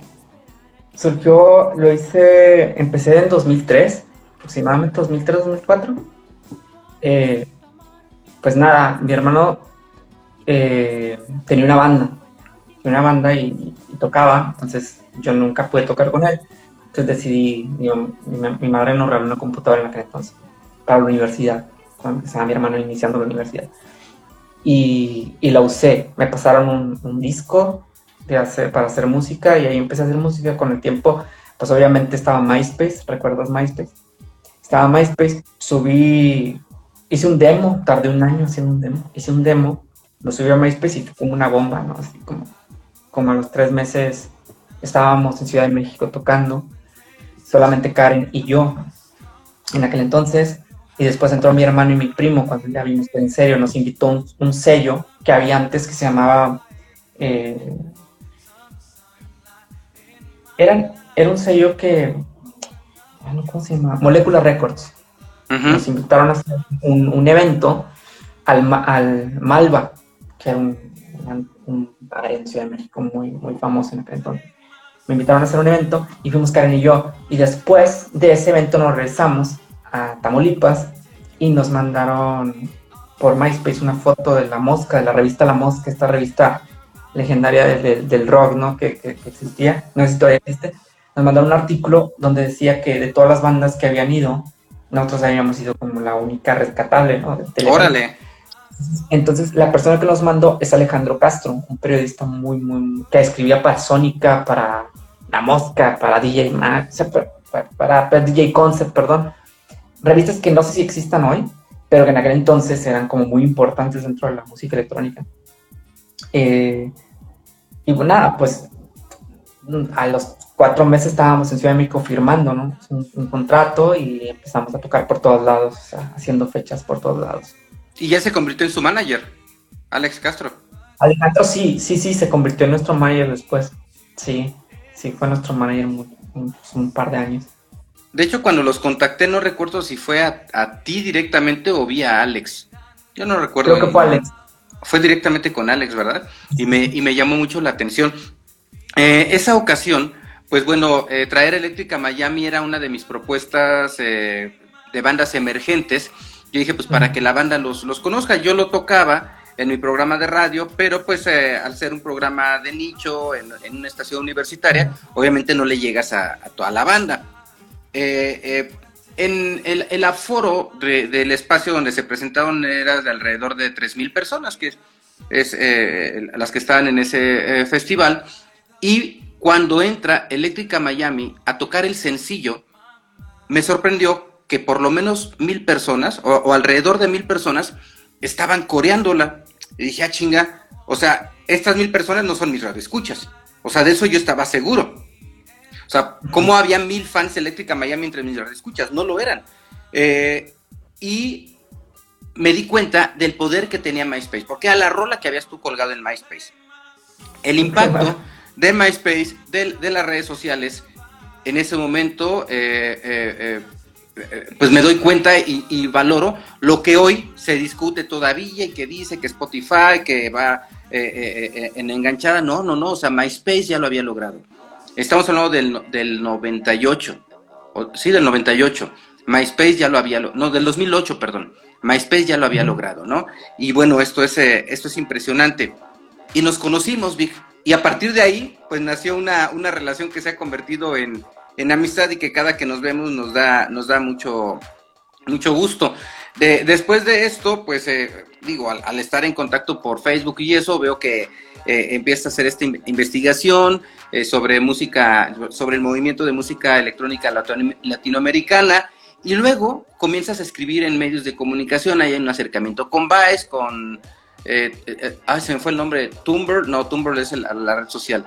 surgió, lo hice, empecé en 2003, aproximadamente 2003-2004 eh, pues nada, mi hermano eh, tenía una banda, tenía una banda y, tocaba, entonces yo nunca pude tocar con él. Entonces decidí, mi, madre nos regaló una computadora en aquel entonces para la universidad, cuando estaba mi hermano iniciando la universidad. Y, la usé, me pasaron un, disco de hacer, para hacer música y ahí empecé a hacer música con el tiempo. Pues obviamente estaba MySpace, ¿recuerdas MySpace? Estaba MySpace, subí hice un demo, tardé un año haciendo un demo, hice un demo, lo subí a MySpace y fue como una bomba, ¿no? Así como, como a los tres meses estábamos en Ciudad de México tocando, solamente Karen y yo en aquel entonces, y después entró mi hermano y mi primo cuando ya vimos que en serio nos invitó un, sello que había antes que se llamaba... Eh, era, era un sello que... ¿Cómo se llama? Molecular Records nos invitaron a hacer un, evento al, al, Malva, que era un, un, en Ciudad de México muy, muy famoso en aquel entonces. Me invitaron a hacer un evento y fuimos Karen y yo. Y después de ese evento nos regresamos a Tamaulipas y nos mandaron por MySpace una foto de La Mosca, de la revista La Mosca, esta revista legendaria del rock, ¿no? Que, que, existía, no si todavía existe. Nos mandaron un artículo donde decía que de todas las bandas que habían ido, nosotros habíamos sido como la única rescatable, ¿no? Órale. Entonces, la persona que nos mandó es Alejandro Castro, un periodista muy, muy, que escribía para Sónica, para La Mosca, para DJ Max, para, DJ Concept, perdón. Revistas que no sé si existan hoy, pero que en aquel entonces eran como muy importantes dentro de la música electrónica. Eh, y bueno, nada, pues a los cuatro meses estábamos en Ciudad de México firmando. Un, contrato y empezamos a tocar por todos lados, haciendo fechas por todos lados. Y ya se convirtió en su manager, Alex Castro. Alejandro sí, sí, sí, se convirtió en nuestro manager después. Sí, sí, fue nuestro manager un, par de años. De hecho, cuando los contacté, no recuerdo si fue a, ti directamente o vía Alex. Yo no recuerdo. Creo que fue Alex. Fue directamente con Alex, ¿verdad? Y me, y me llamó mucho la atención. Eh, esa ocasión pues bueno, eh, traer Eléctrica Miami era una de mis propuestas eh, de bandas emergentes. Yo dije, pues para que la banda los, los conozca, yo lo tocaba en mi programa de radio, pero pues eh, al ser un programa de nicho en, una estación universitaria, obviamente no le llegas a, toda la banda. en el, aforo del espacio donde se presentaron era de alrededor de 3.000 personas, que es, las que estaban en ese festival, y cuando entra Eléctrica Miami a tocar el sencillo, me sorprendió que por lo menos mil personas, o, alrededor de mil personas, estaban coreándola. Y dije, ah, chinga, o sea, estas mil personas no son mis radioescuchas. O sea, de eso yo estaba seguro. O sea, ¿cómo había mil fans de Eléctrica Miami entre mis radioescuchas? No lo eran. Eh, y me di cuenta del poder que tenía MySpace, porque a la rola que habías tú colgado en MySpace, el impacto de MySpace, de, las redes sociales, en ese momento, eh, eh, eh, pues me doy cuenta y, valoro lo que hoy se discute todavía y que dice que Spotify, que va en enganchada. No, no, no, o sea, MySpace ya lo había logrado. Estamos hablando del, del 98, sí, del 98. MySpace ya lo había, no, del 2008, perdón. MySpace ya lo había logrado, ¿no? Y bueno, esto es, esto es impresionante. Y nos conocimos, Vic, y a partir de ahí, pues nació una, una relación que se ha convertido en, amistad y que cada que nos vemos nos da, nos da mucho, mucho gusto. De, después de esto, pues eh, digo, al, estar en contacto por Facebook y eso, veo que eh, empiezas a hacer esta investigación eh, sobre música, sobre el movimiento de música electrónica latinoamericana, y luego comienzas a escribir en medios de comunicación, hay un acercamiento con Vice, con... ah, se me fue el nombre, Tumblr, no, Tumblr es la red social.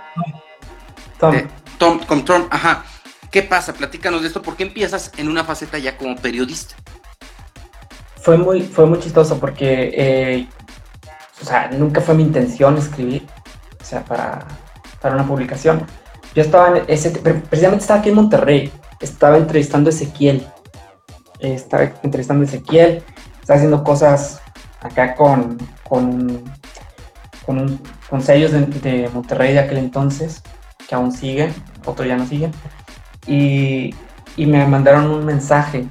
Tom. Tom, con Tom, ajá. ¿Qué pasa? Platícanos de esto, ¿por qué empiezas en una faceta ya como periodista? Fue muy, fue muy chistoso porque o sea, nunca fue mi intención escribir, o sea, para, para una publicación. Yo estaba, precisamente estaba aquí en Monterrey, estaba entrevistando a Ezequiel, estaba entrevistando a Ezequiel, estaba haciendo cosas acá con, con, con, con sellos de, Monterrey de aquel entonces, que aún siguen, otros ya no siguen, y, me mandaron un mensaje.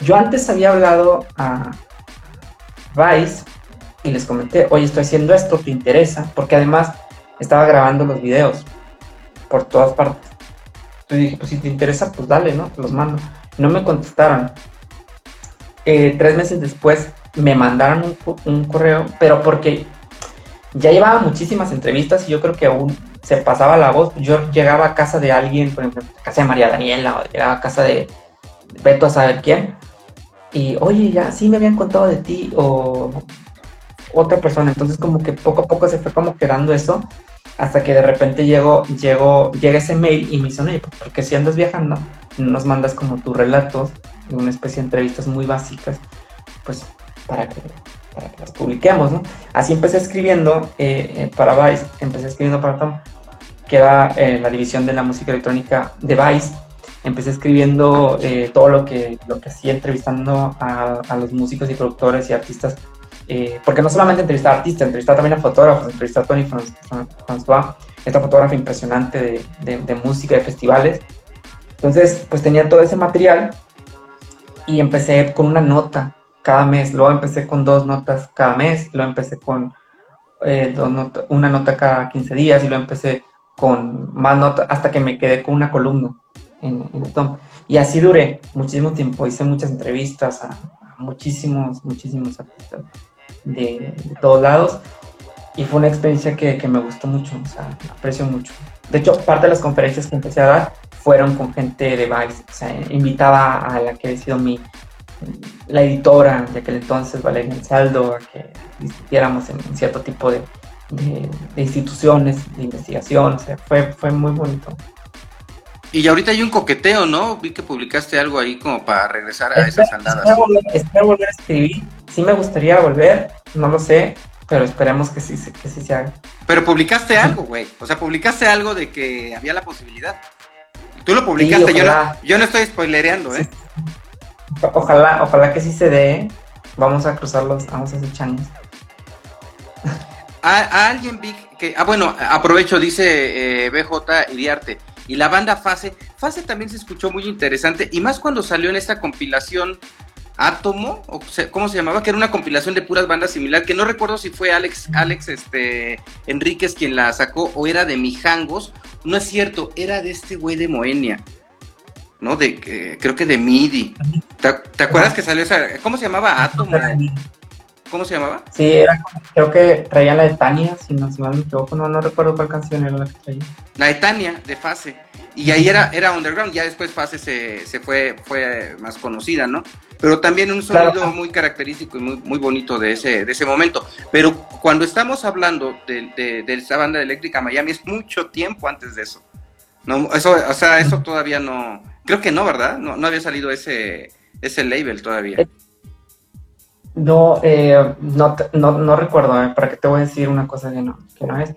Yo antes había hablado a Vice y les comenté, oye, estoy haciendo esto, ¿te interesa? Porque además estaba grabando los videos por todas partes. Entonces dije, pues si te interesa, pues dale, ¿no? Te los mando. No me contestaron. Eh, tres meses después me mandaron un, correo, pero porque ya llevaba muchísimas entrevistas y yo creo que aún se pasaba la voz. Yo llegaba a casa de alguien, por ejemplo, a casa de María Daniela o llegaba a casa de Beto a saber quién. Y, oye, ya sí me habían contado de ti o otra persona. Entonces como que poco a poco se fue como quedando eso hasta que de repente llegó, llegó, llega ese mail y me hizo, oye, pues, porque si andas viajando, nos mandas como tus relatos, una especie de entrevistas muy básicas, pues para que, para que las publiquemos, ¿no? Así empecé escribiendo eh, eh, para Vice, empecé escribiendo para Tom, que era eh, la división de la música electrónica de Vice. Empecé escribiendo todo lo que, lo que hacía, entrevistando a, a los músicos y productores y artistas eh, porque no solamente entrevistar a artistas, entrevistar también a fotógrafos, entrevistar a Tony François, esta fotógrafa impresionante de, de, música, de festivales. Entonces, pues tenía todo ese material y empecé con una nota cada mes, luego empecé con dos notas cada mes, luego empecé con eh, una nota cada 15 días y luego empecé con más notas hasta que me quedé con una columna en, en Tom. Y así duré muchísimo tiempo, hice muchas entrevistas a, a muchísimos, muchísimos artistas de, todos lados. Y fue una experiencia que, que, me gustó mucho, o sea, aprecio mucho. De hecho, parte de las conferencias que empecé a dar fueron con gente de Vice. O sea, invitaba a la que había sido mi, la editora de aquel entonces, Valeria Saldo, a que discutiéramos en, cierto tipo de, de, instituciones de investigación. O sea, fue, fue muy bonito. Y ahorita hay un coqueteo, ¿no? Vi que publicaste algo ahí como para regresar a esas andadas. Espero volver, a escribir. Sí me gustaría volver, no lo sé, pero esperemos que sí, que sí se haga. Pero publicaste algo, güey. O sea, publicaste algo de que había la posibilidad. Tú lo publicaste, yo, no, yo no estoy spoilereando, ¿eh? Ojalá, ojalá que sí se dé. Vamos a cruzarlos, vamos a hacer changos. A, alguien vi que. Ah, bueno, aprovecho, dice eh, BJ Iriarte y la banda Fase. Fase también se escuchó muy interesante y más cuando salió en esta compilación Átomo, o ¿cómo se llamaba? Que era una compilación de puras bandas similar, que no recuerdo si fue Alex, Alex este, Enríquez quien la sacó o era de Mijangos. No es cierto, era de este güey de Moenia. ¿No? De, creo que de MIDI. ¿Te, acuerdas que salió esa? ¿Cómo se llamaba? Átomo. ¿Cómo se llamaba? Sí, era, creo que traía la de Tania, si no, si mal me equivoco, no, no recuerdo cuál canción era la que traía. La de Tania, de Fase. Y ahí era, era underground, ya después Fase se, se fue, fue más conocida, ¿no? Pero también un sonido muy característico y muy, muy bonito de ese, de ese momento. Pero cuando estamos hablando de, de, de esa banda eléctrica Miami, es mucho tiempo antes de eso. No, eso, o sea, eso todavía no, creo que no, ¿verdad? No, no había salido ese, ese label todavía. Eh, no, eh, no, no, recuerdo, eh, para que te voy a decir una cosa que no, que no es.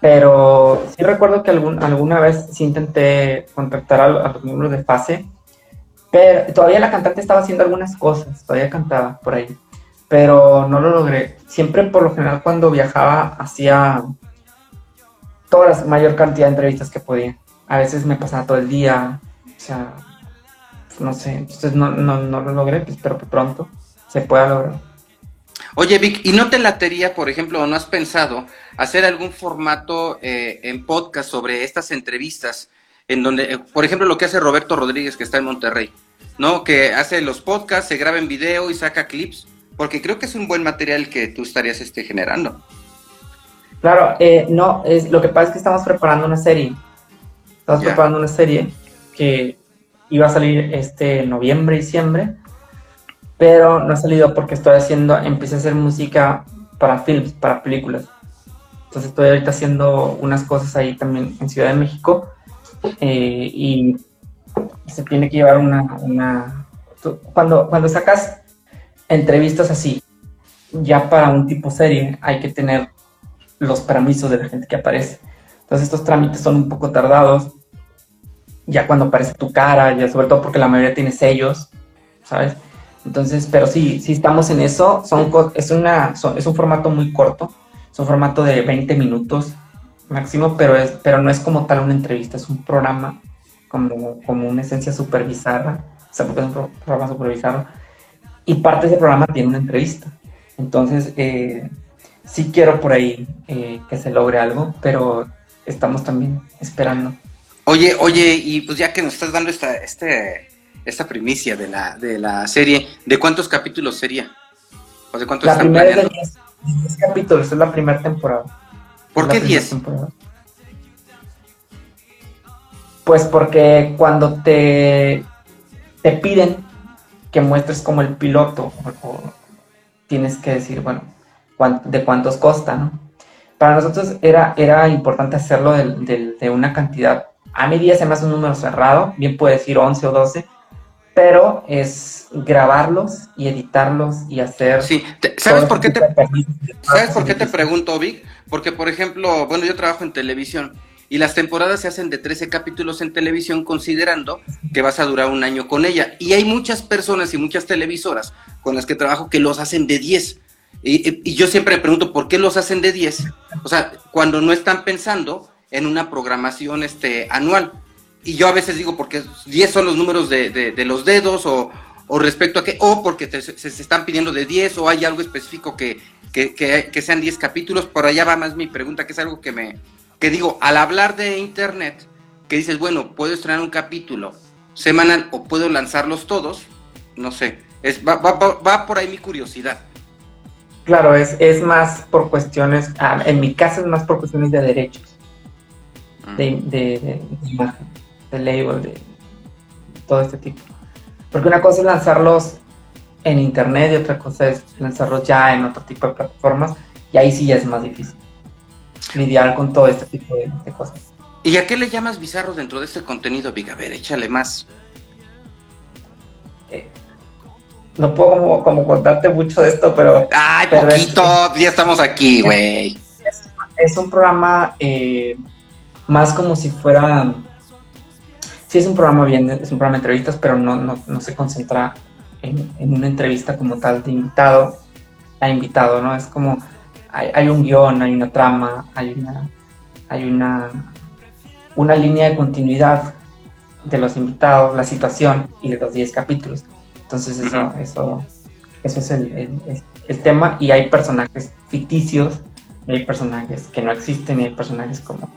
Pero sí recuerdo que algún, alguna vez sí intenté contactar a, los miembros de Fase, pero todavía la cantante estaba haciendo algunas cosas, todavía cantaba por ahí, pero no lo logré. Siempre, por lo general, cuando viajaba, hacía toda la mayor cantidad de entrevistas que podía. A veces me pasaba todo el día, o sea, no sé, entonces no, no, no lo logré, pues que pronto se pueda lograr. Oye, Vic, ¿y no te latería, por ejemplo, o no has pensado hacer algún formato eh, en podcast sobre estas entrevistas? En donde, eh, por ejemplo, lo que hace Roberto Rodríguez, que está en Monterrey, ¿no? Que hace los podcasts, se graba en video y saca clips, porque creo que es un buen material que tú estarías este, generando. Claro, eh, no, es, lo que pasa es que estamos preparando una serie. Estamos preparando una serie que iba a salir este noviembre, diciembre, pero no ha salido porque estoy haciendo, empecé a hacer música para films, para películas. Entonces estoy ahorita haciendo unas cosas ahí también en Ciudad de México eh, y se tiene que llevar una, cuando, cuando sacas entrevistas así, ya para un tipo serie hay que tener los permisos de la gente que aparece. Entonces estos trámites son un poco tardados. Ya cuando aparece tu cara, ya sobre todo porque la mayoría tiene sellos, ¿sabes? Entonces, pero sí, sí estamos en eso. Son, es, una, es un formato muy corto. Es un formato de 20 minutos máximo, pero, es, pero no es como tal una entrevista. Es un programa como, como una esencia supervisada. O sea, porque es un programa supervisado. Y parte de ese programa tiene una entrevista. Entonces, eh, sí quiero por ahí eh, que se logre algo, pero estamos también esperando. Oye, oye, y pues ya que nos estás dando esta, este, esta primicia de la, de la serie, ¿de cuántos capítulos sería? ¿O de cuántos la primera es de 10, capítulos, es la primera temporada. ¿Por qué 10? Pues porque cuando te, te piden que muestres como el piloto, tienes que decir, bueno, de cuántos costa, ¿no? Para nosotros era, era importante hacerlo de, una cantidad. A mí 10 se me hace un número cerrado, bien puede decir 11 o 12, pero es grabarlos y editarlos y hacer... Sí, ¿sabes por qué te, ¿sabes por qué te pregunto, Vic? Porque, por ejemplo, bueno, yo trabajo en televisión y las temporadas se hacen de 13 capítulos en televisión considerando que vas a durar un año con ella. Y hay muchas personas y muchas televisoras con las que trabajo que los hacen de 10. Y, yo siempre me pregunto, ¿por qué los hacen de 10? O sea, cuando no están pensando en una programación este, anual. Y yo a veces digo, porque 10 son los números de, los dedos o, respecto a qué, o porque se, están pidiendo de 10 o hay algo específico que, que, sean 10 capítulos. Por allá va más mi pregunta, que es algo que me, que digo, al hablar de Internet, que dices, bueno, puedo estrenar un capítulo semanal o puedo lanzarlos todos, no sé, es, va, va, va por ahí mi curiosidad. Claro, es, es más por cuestiones, ah, en mi caso es más por cuestiones de derechos, de, mm. de, imagen, de label, de todo este tipo. Porque una cosa es lanzarlos en internet y otra cosa es lanzarlos ya en otro tipo de plataformas y ahí sí ya es más difícil lidiar con todo este tipo de, cosas. ¿Y a qué le llamas bizarro dentro de este contenido, Viga? A ver, échale más. Eh, no puedo como, contarte mucho de esto, pero... Ay, poquito, ya estamos aquí, güey. Es, un programa eh, más como si fuera... Sí, es un programa bien, es un programa de entrevistas, pero no, no, se concentra en, una entrevista como tal de invitado a invitado, ¿no? Es como, hay, hay un guion, hay una trama, hay una, hay una, una línea de continuidad de los invitados, la situación y de los 10 capítulos. Entonces eso, eso, eso es el, tema y hay personajes ficticios, hay personajes que no existen y hay personajes como,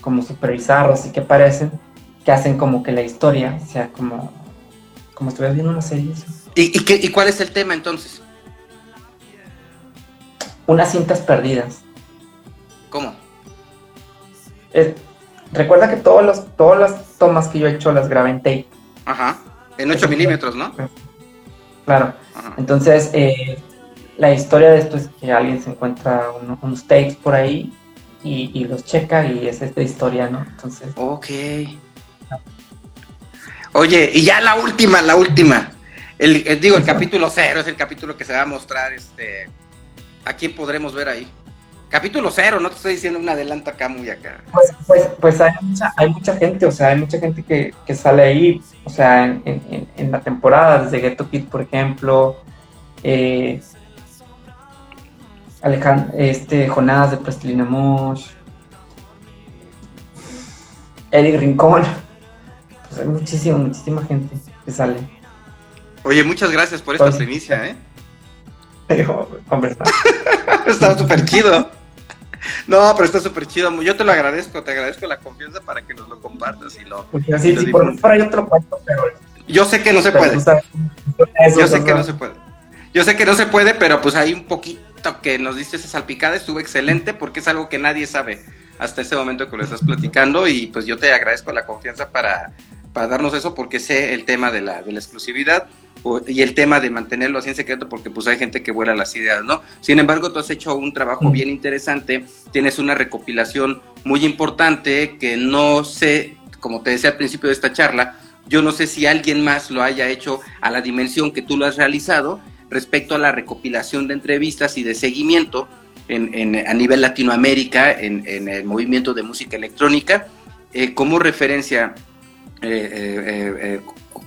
como super bizarros y que parecen, que hacen como que la historia sea como, como estuvieras viendo una serie. ¿Y, y, qué, ¿Y cuál es el tema entonces? Unas cintas perdidas. ¿Cómo? recuerda que todos los, todas las tomas que yo he hecho las grabé en tape. Ajá. En 8 milímetros, ¿no? Claro. Entonces, eh, la historia de esto es que alguien se encuentra unos tapes por ahí y, los checa y es esta historia, ¿no? Entonces. Ok. Oye, y ya la última, la última. El, digo, el capítulo cero es el capítulo que se va a mostrar, este, ¿a quién podremos ver ahí? Capítulo cero, no te estoy diciendo un adelanto acá muy acá. Pues, pues, pues hay, mucha, hay mucha gente, o sea, hay mucha gente que, que sale ahí, o sea, en, en, en, la temporada, desde Ghetto Kid, por ejemplo, eh, Alejandro, este, Jonás de Plastilina Mosh, Eric Rincón, pues hay muchísima, muchísima gente que sale. Oye, muchas gracias por esta pues, primicia, ¿eh? Hombre, está súper chido. No, pero está súper chido. Yo te lo agradezco, te agradezco la confianza para que nos lo compartas y lo. sí, sí, por para yo te lo cuento, pero. Yo sé que no se puede. Yo sé que no se puede. Yo sé que no se puede, pero pues hay un poquito, que nos diste esa salpicada estuvo excelente porque es algo que nadie sabe hasta ese momento que lo estás platicando y pues yo te agradezco la confianza para, para darnos eso porque sé el tema de la, de la exclusividad y el tema de mantenerlo así en secreto porque pues hay gente que vuela las ideas, ¿no? Sin embargo, tú has hecho un trabajo mm. bien interesante, tienes una recopilación muy importante que no sé, como te decía al principio de esta charla, yo no sé si alguien más lo haya hecho a la dimensión que tú lo has realizado respecto a la recopilación de entrevistas y de seguimiento en, a nivel Latinoamérica en, el movimiento de música electrónica, eh, como referencia eh, eh,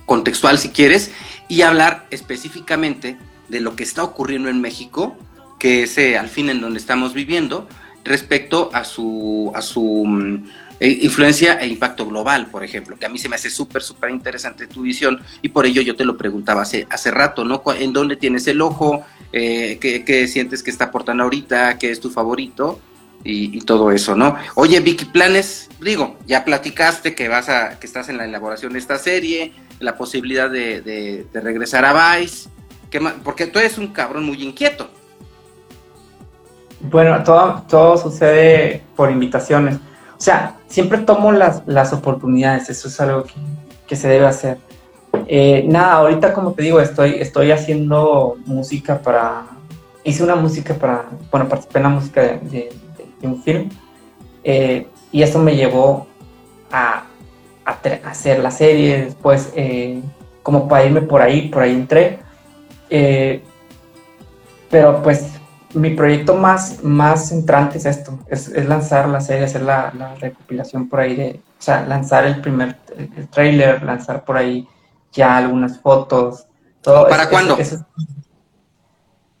contextual si quieres, y hablar específicamente de lo que está ocurriendo en México, que es al fin en donde estamos viviendo, respecto a su, a su mm, e influencia e impacto global, por ejemplo, que a mí se me hace súper, súper interesante tu visión y por ello yo te lo preguntaba hace, hace rato, ¿no? ¿En dónde tienes el ojo? Eh, ¿qué, sientes que está aportando ahorita? ¿Qué es tu favorito? Y, todo eso, ¿no? Oye, Vicky, planes, digo, ya platicaste que vas a, que estás en la elaboración de esta serie, la posibilidad de, regresar a Vice, que, porque tú eres un cabrón muy inquieto. Bueno, todo, todo sucede por invitaciones. O sea, siempre tomo las, las oportunidades, eso es algo que, se debe hacer. Eh, nada, ahorita como te digo, estoy, estoy haciendo música para... Hice una música para... Bueno, participé en la música de, un film. Eh, y eso me llevó a, hacer la serie, después eh, como para irme por ahí, por ahí entré. pero pues mi proyecto más, más centrante es esto, es, lanzar la serie, hacer la, recopilación por ahí de, o sea, lanzar el primer el trailer, lanzar por ahí ya algunas fotos, todo. ¿Para cuándo?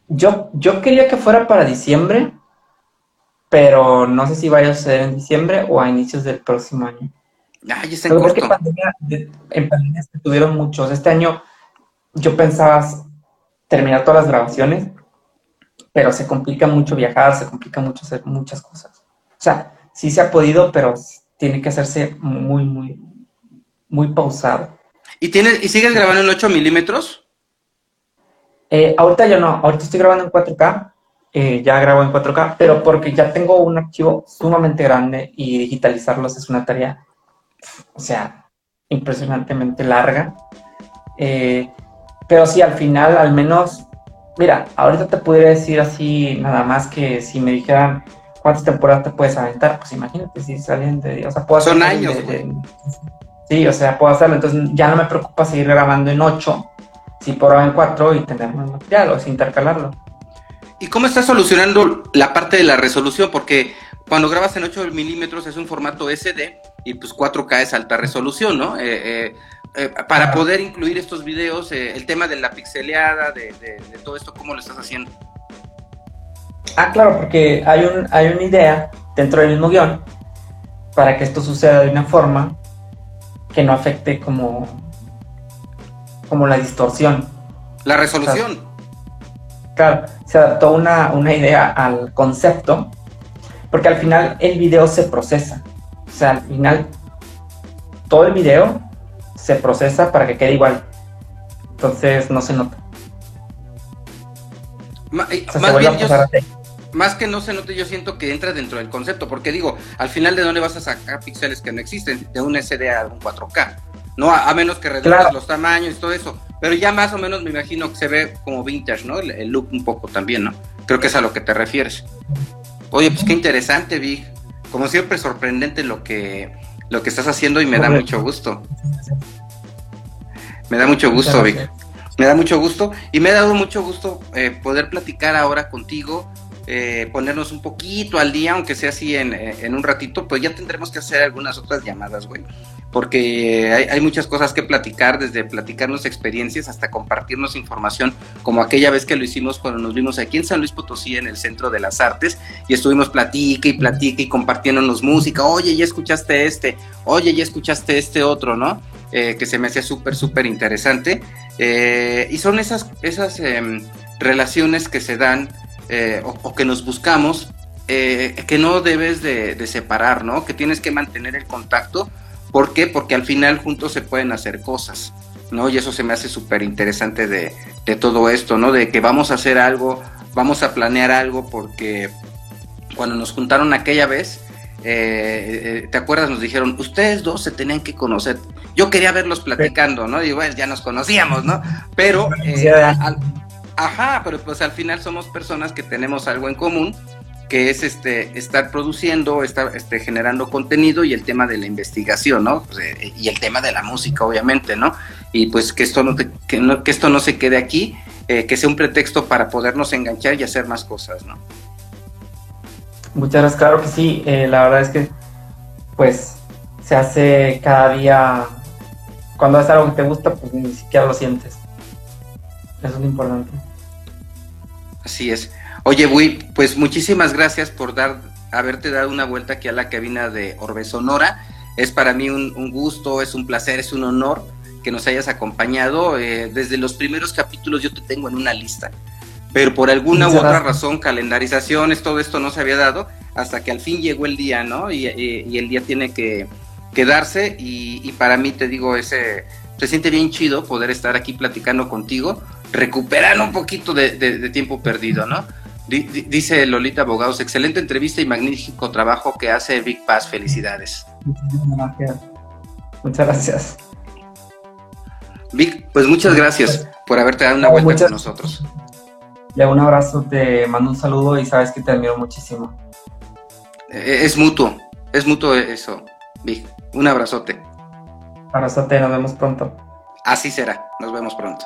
yo, yo quería que fuera para diciembre, pero no sé si vaya a suceder en diciembre o a inicios del próximo año. Ay, está en corto. en pandemia se tuvieron muchos. Este año yo pensaba terminar todas las grabaciones pero se complica mucho viajar, se complica mucho hacer muchas cosas. O sea, sí se ha podido, pero tiene que hacerse muy, muy, muy pausado. ¿Y, tienes, ¿y sigues grabando en 8 milímetros? Eh, ahorita yo no, ahorita estoy grabando en 4K, eh, ya grabo en 4K, pero porque ya tengo un archivo sumamente grande y digitalizarlos es una tarea, o sea, impresionantemente larga. Eh, pero sí, al final, al menos Mira, ahorita te podría decir así nada más que si me dijeran cuántas temporadas te puedes aventar, pues imagínate si salen de... O sea, puedo Son años, Sí, o sea, puedo hacerlo. Entonces ya no me preocupa seguir grabando en 8, si por en 4 y tener más material o intercalarlo. ¿Y cómo estás solucionando la parte de la resolución? Porque cuando grabas en 8 milímetros es un formato SD y pues 4K es alta resolución, ¿no? Eh, eh, eh, para poder incluir estos videos, eh, el tema de la pixeleada, de, todo esto, ¿cómo lo estás haciendo? Ah, claro, porque hay, un, hay una idea dentro del mismo guion para que esto suceda de una forma que no afecte como, como la distorsión. La resolución. claro, se adaptó una, una idea al concepto, porque al final el video se procesa. O sea, al final todo el video se procesa para que quede igual. Entonces no se nota. más, que no se note, yo siento que entra dentro del concepto, porque digo, al final de dónde vas a sacar píxeles que no existen, de un SD a un 4K, no a, menos que reduzcas los tamaños y todo eso, pero ya más o menos me imagino que se ve como vintage, ¿no? El, look un poco también, ¿no? Creo que es a lo que te refieres. Oye, pues qué interesante, Big. Como siempre, sorprendente lo que, lo que estás haciendo y me da mucho gusto. Me da mucho gusto, Vic. Me da mucho gusto y me ha dado mucho gusto eh, poder platicar ahora contigo, eh, ponernos un poquito al día, aunque sea así en, eh, en, un ratito, pues ya tendremos que hacer algunas otras llamadas, güey. Porque hay, hay, muchas cosas que platicar, desde platicarnos experiencias hasta compartirnos información, como aquella vez que lo hicimos cuando nos vimos aquí en San Luis Potosí, en el Centro de las Artes, y estuvimos platique y platique y compartiéndonos música. Oye, ya escuchaste este, oye, ya escuchaste este otro, ¿no? Eh, que se me hacía súper, súper interesante. Y son esas, esas em, relaciones que se dan eh, o, que nos buscamos que no debes de, separar, ¿no? Que tienes que mantener el contacto. ¿Por qué? Porque al final juntos se pueden hacer cosas, ¿no? Y eso se me hace súper interesante de, de todo esto, ¿no? De que vamos a hacer algo vamos a planear algo porque cuando nos juntaron aquella vez, eh, eh, ¿te acuerdas? Nos dijeron, ustedes dos se tenían que conocer. Yo quería verlos platicando, ¿no? Y bueno, ya nos conocíamos, ¿no? Pero, eh, ajá, pero pues al final somos personas que tenemos algo en común, que es este estar produciendo, estar este, generando contenido y el tema de la investigación, ¿no? Pues, y el tema de la música, obviamente, ¿no? Y pues que esto no, que, que esto no se quede aquí, que sea un pretexto para podernos enganchar y hacer más cosas, ¿no? Muchas gracias, claro que sí. Eh, la verdad es que, pues, se hace cada día. Cuando es algo que te gusta, pues ni siquiera lo sientes. Eso es lo importante. Así es. Oye, Bui, pues muchísimas gracias por dar, haberte dado una vuelta aquí a la cabina de Orbe Sonora. Es para mí un, gusto, es un placer, es un honor que nos hayas acompañado. Eh, desde los primeros capítulos yo te tengo en una lista pero por alguna u otra razón, calendarizaciones, todo esto no se había dado hasta que al fin llegó el día, ¿no? Y, el día tiene que, quedarse y, para mí te digo, ese, se siente bien chido poder estar aquí platicando contigo, recuperando un poquito de, tiempo perdido, ¿no? dice Lolita Abogados, excelente entrevista y magnífico trabajo que hace Big Pass, felicidades. Muchas gracias. Muchas gracias. Vic, pues muchas gracias por haberte dado una vuelta con nosotros. Ya un abrazo, te mando un saludo y sabes que te admiro muchísimo. Eh, es mutuo, es mutuo eso, Vic. Un abrazote. Abrazote, nos vemos pronto. Así será, nos vemos pronto.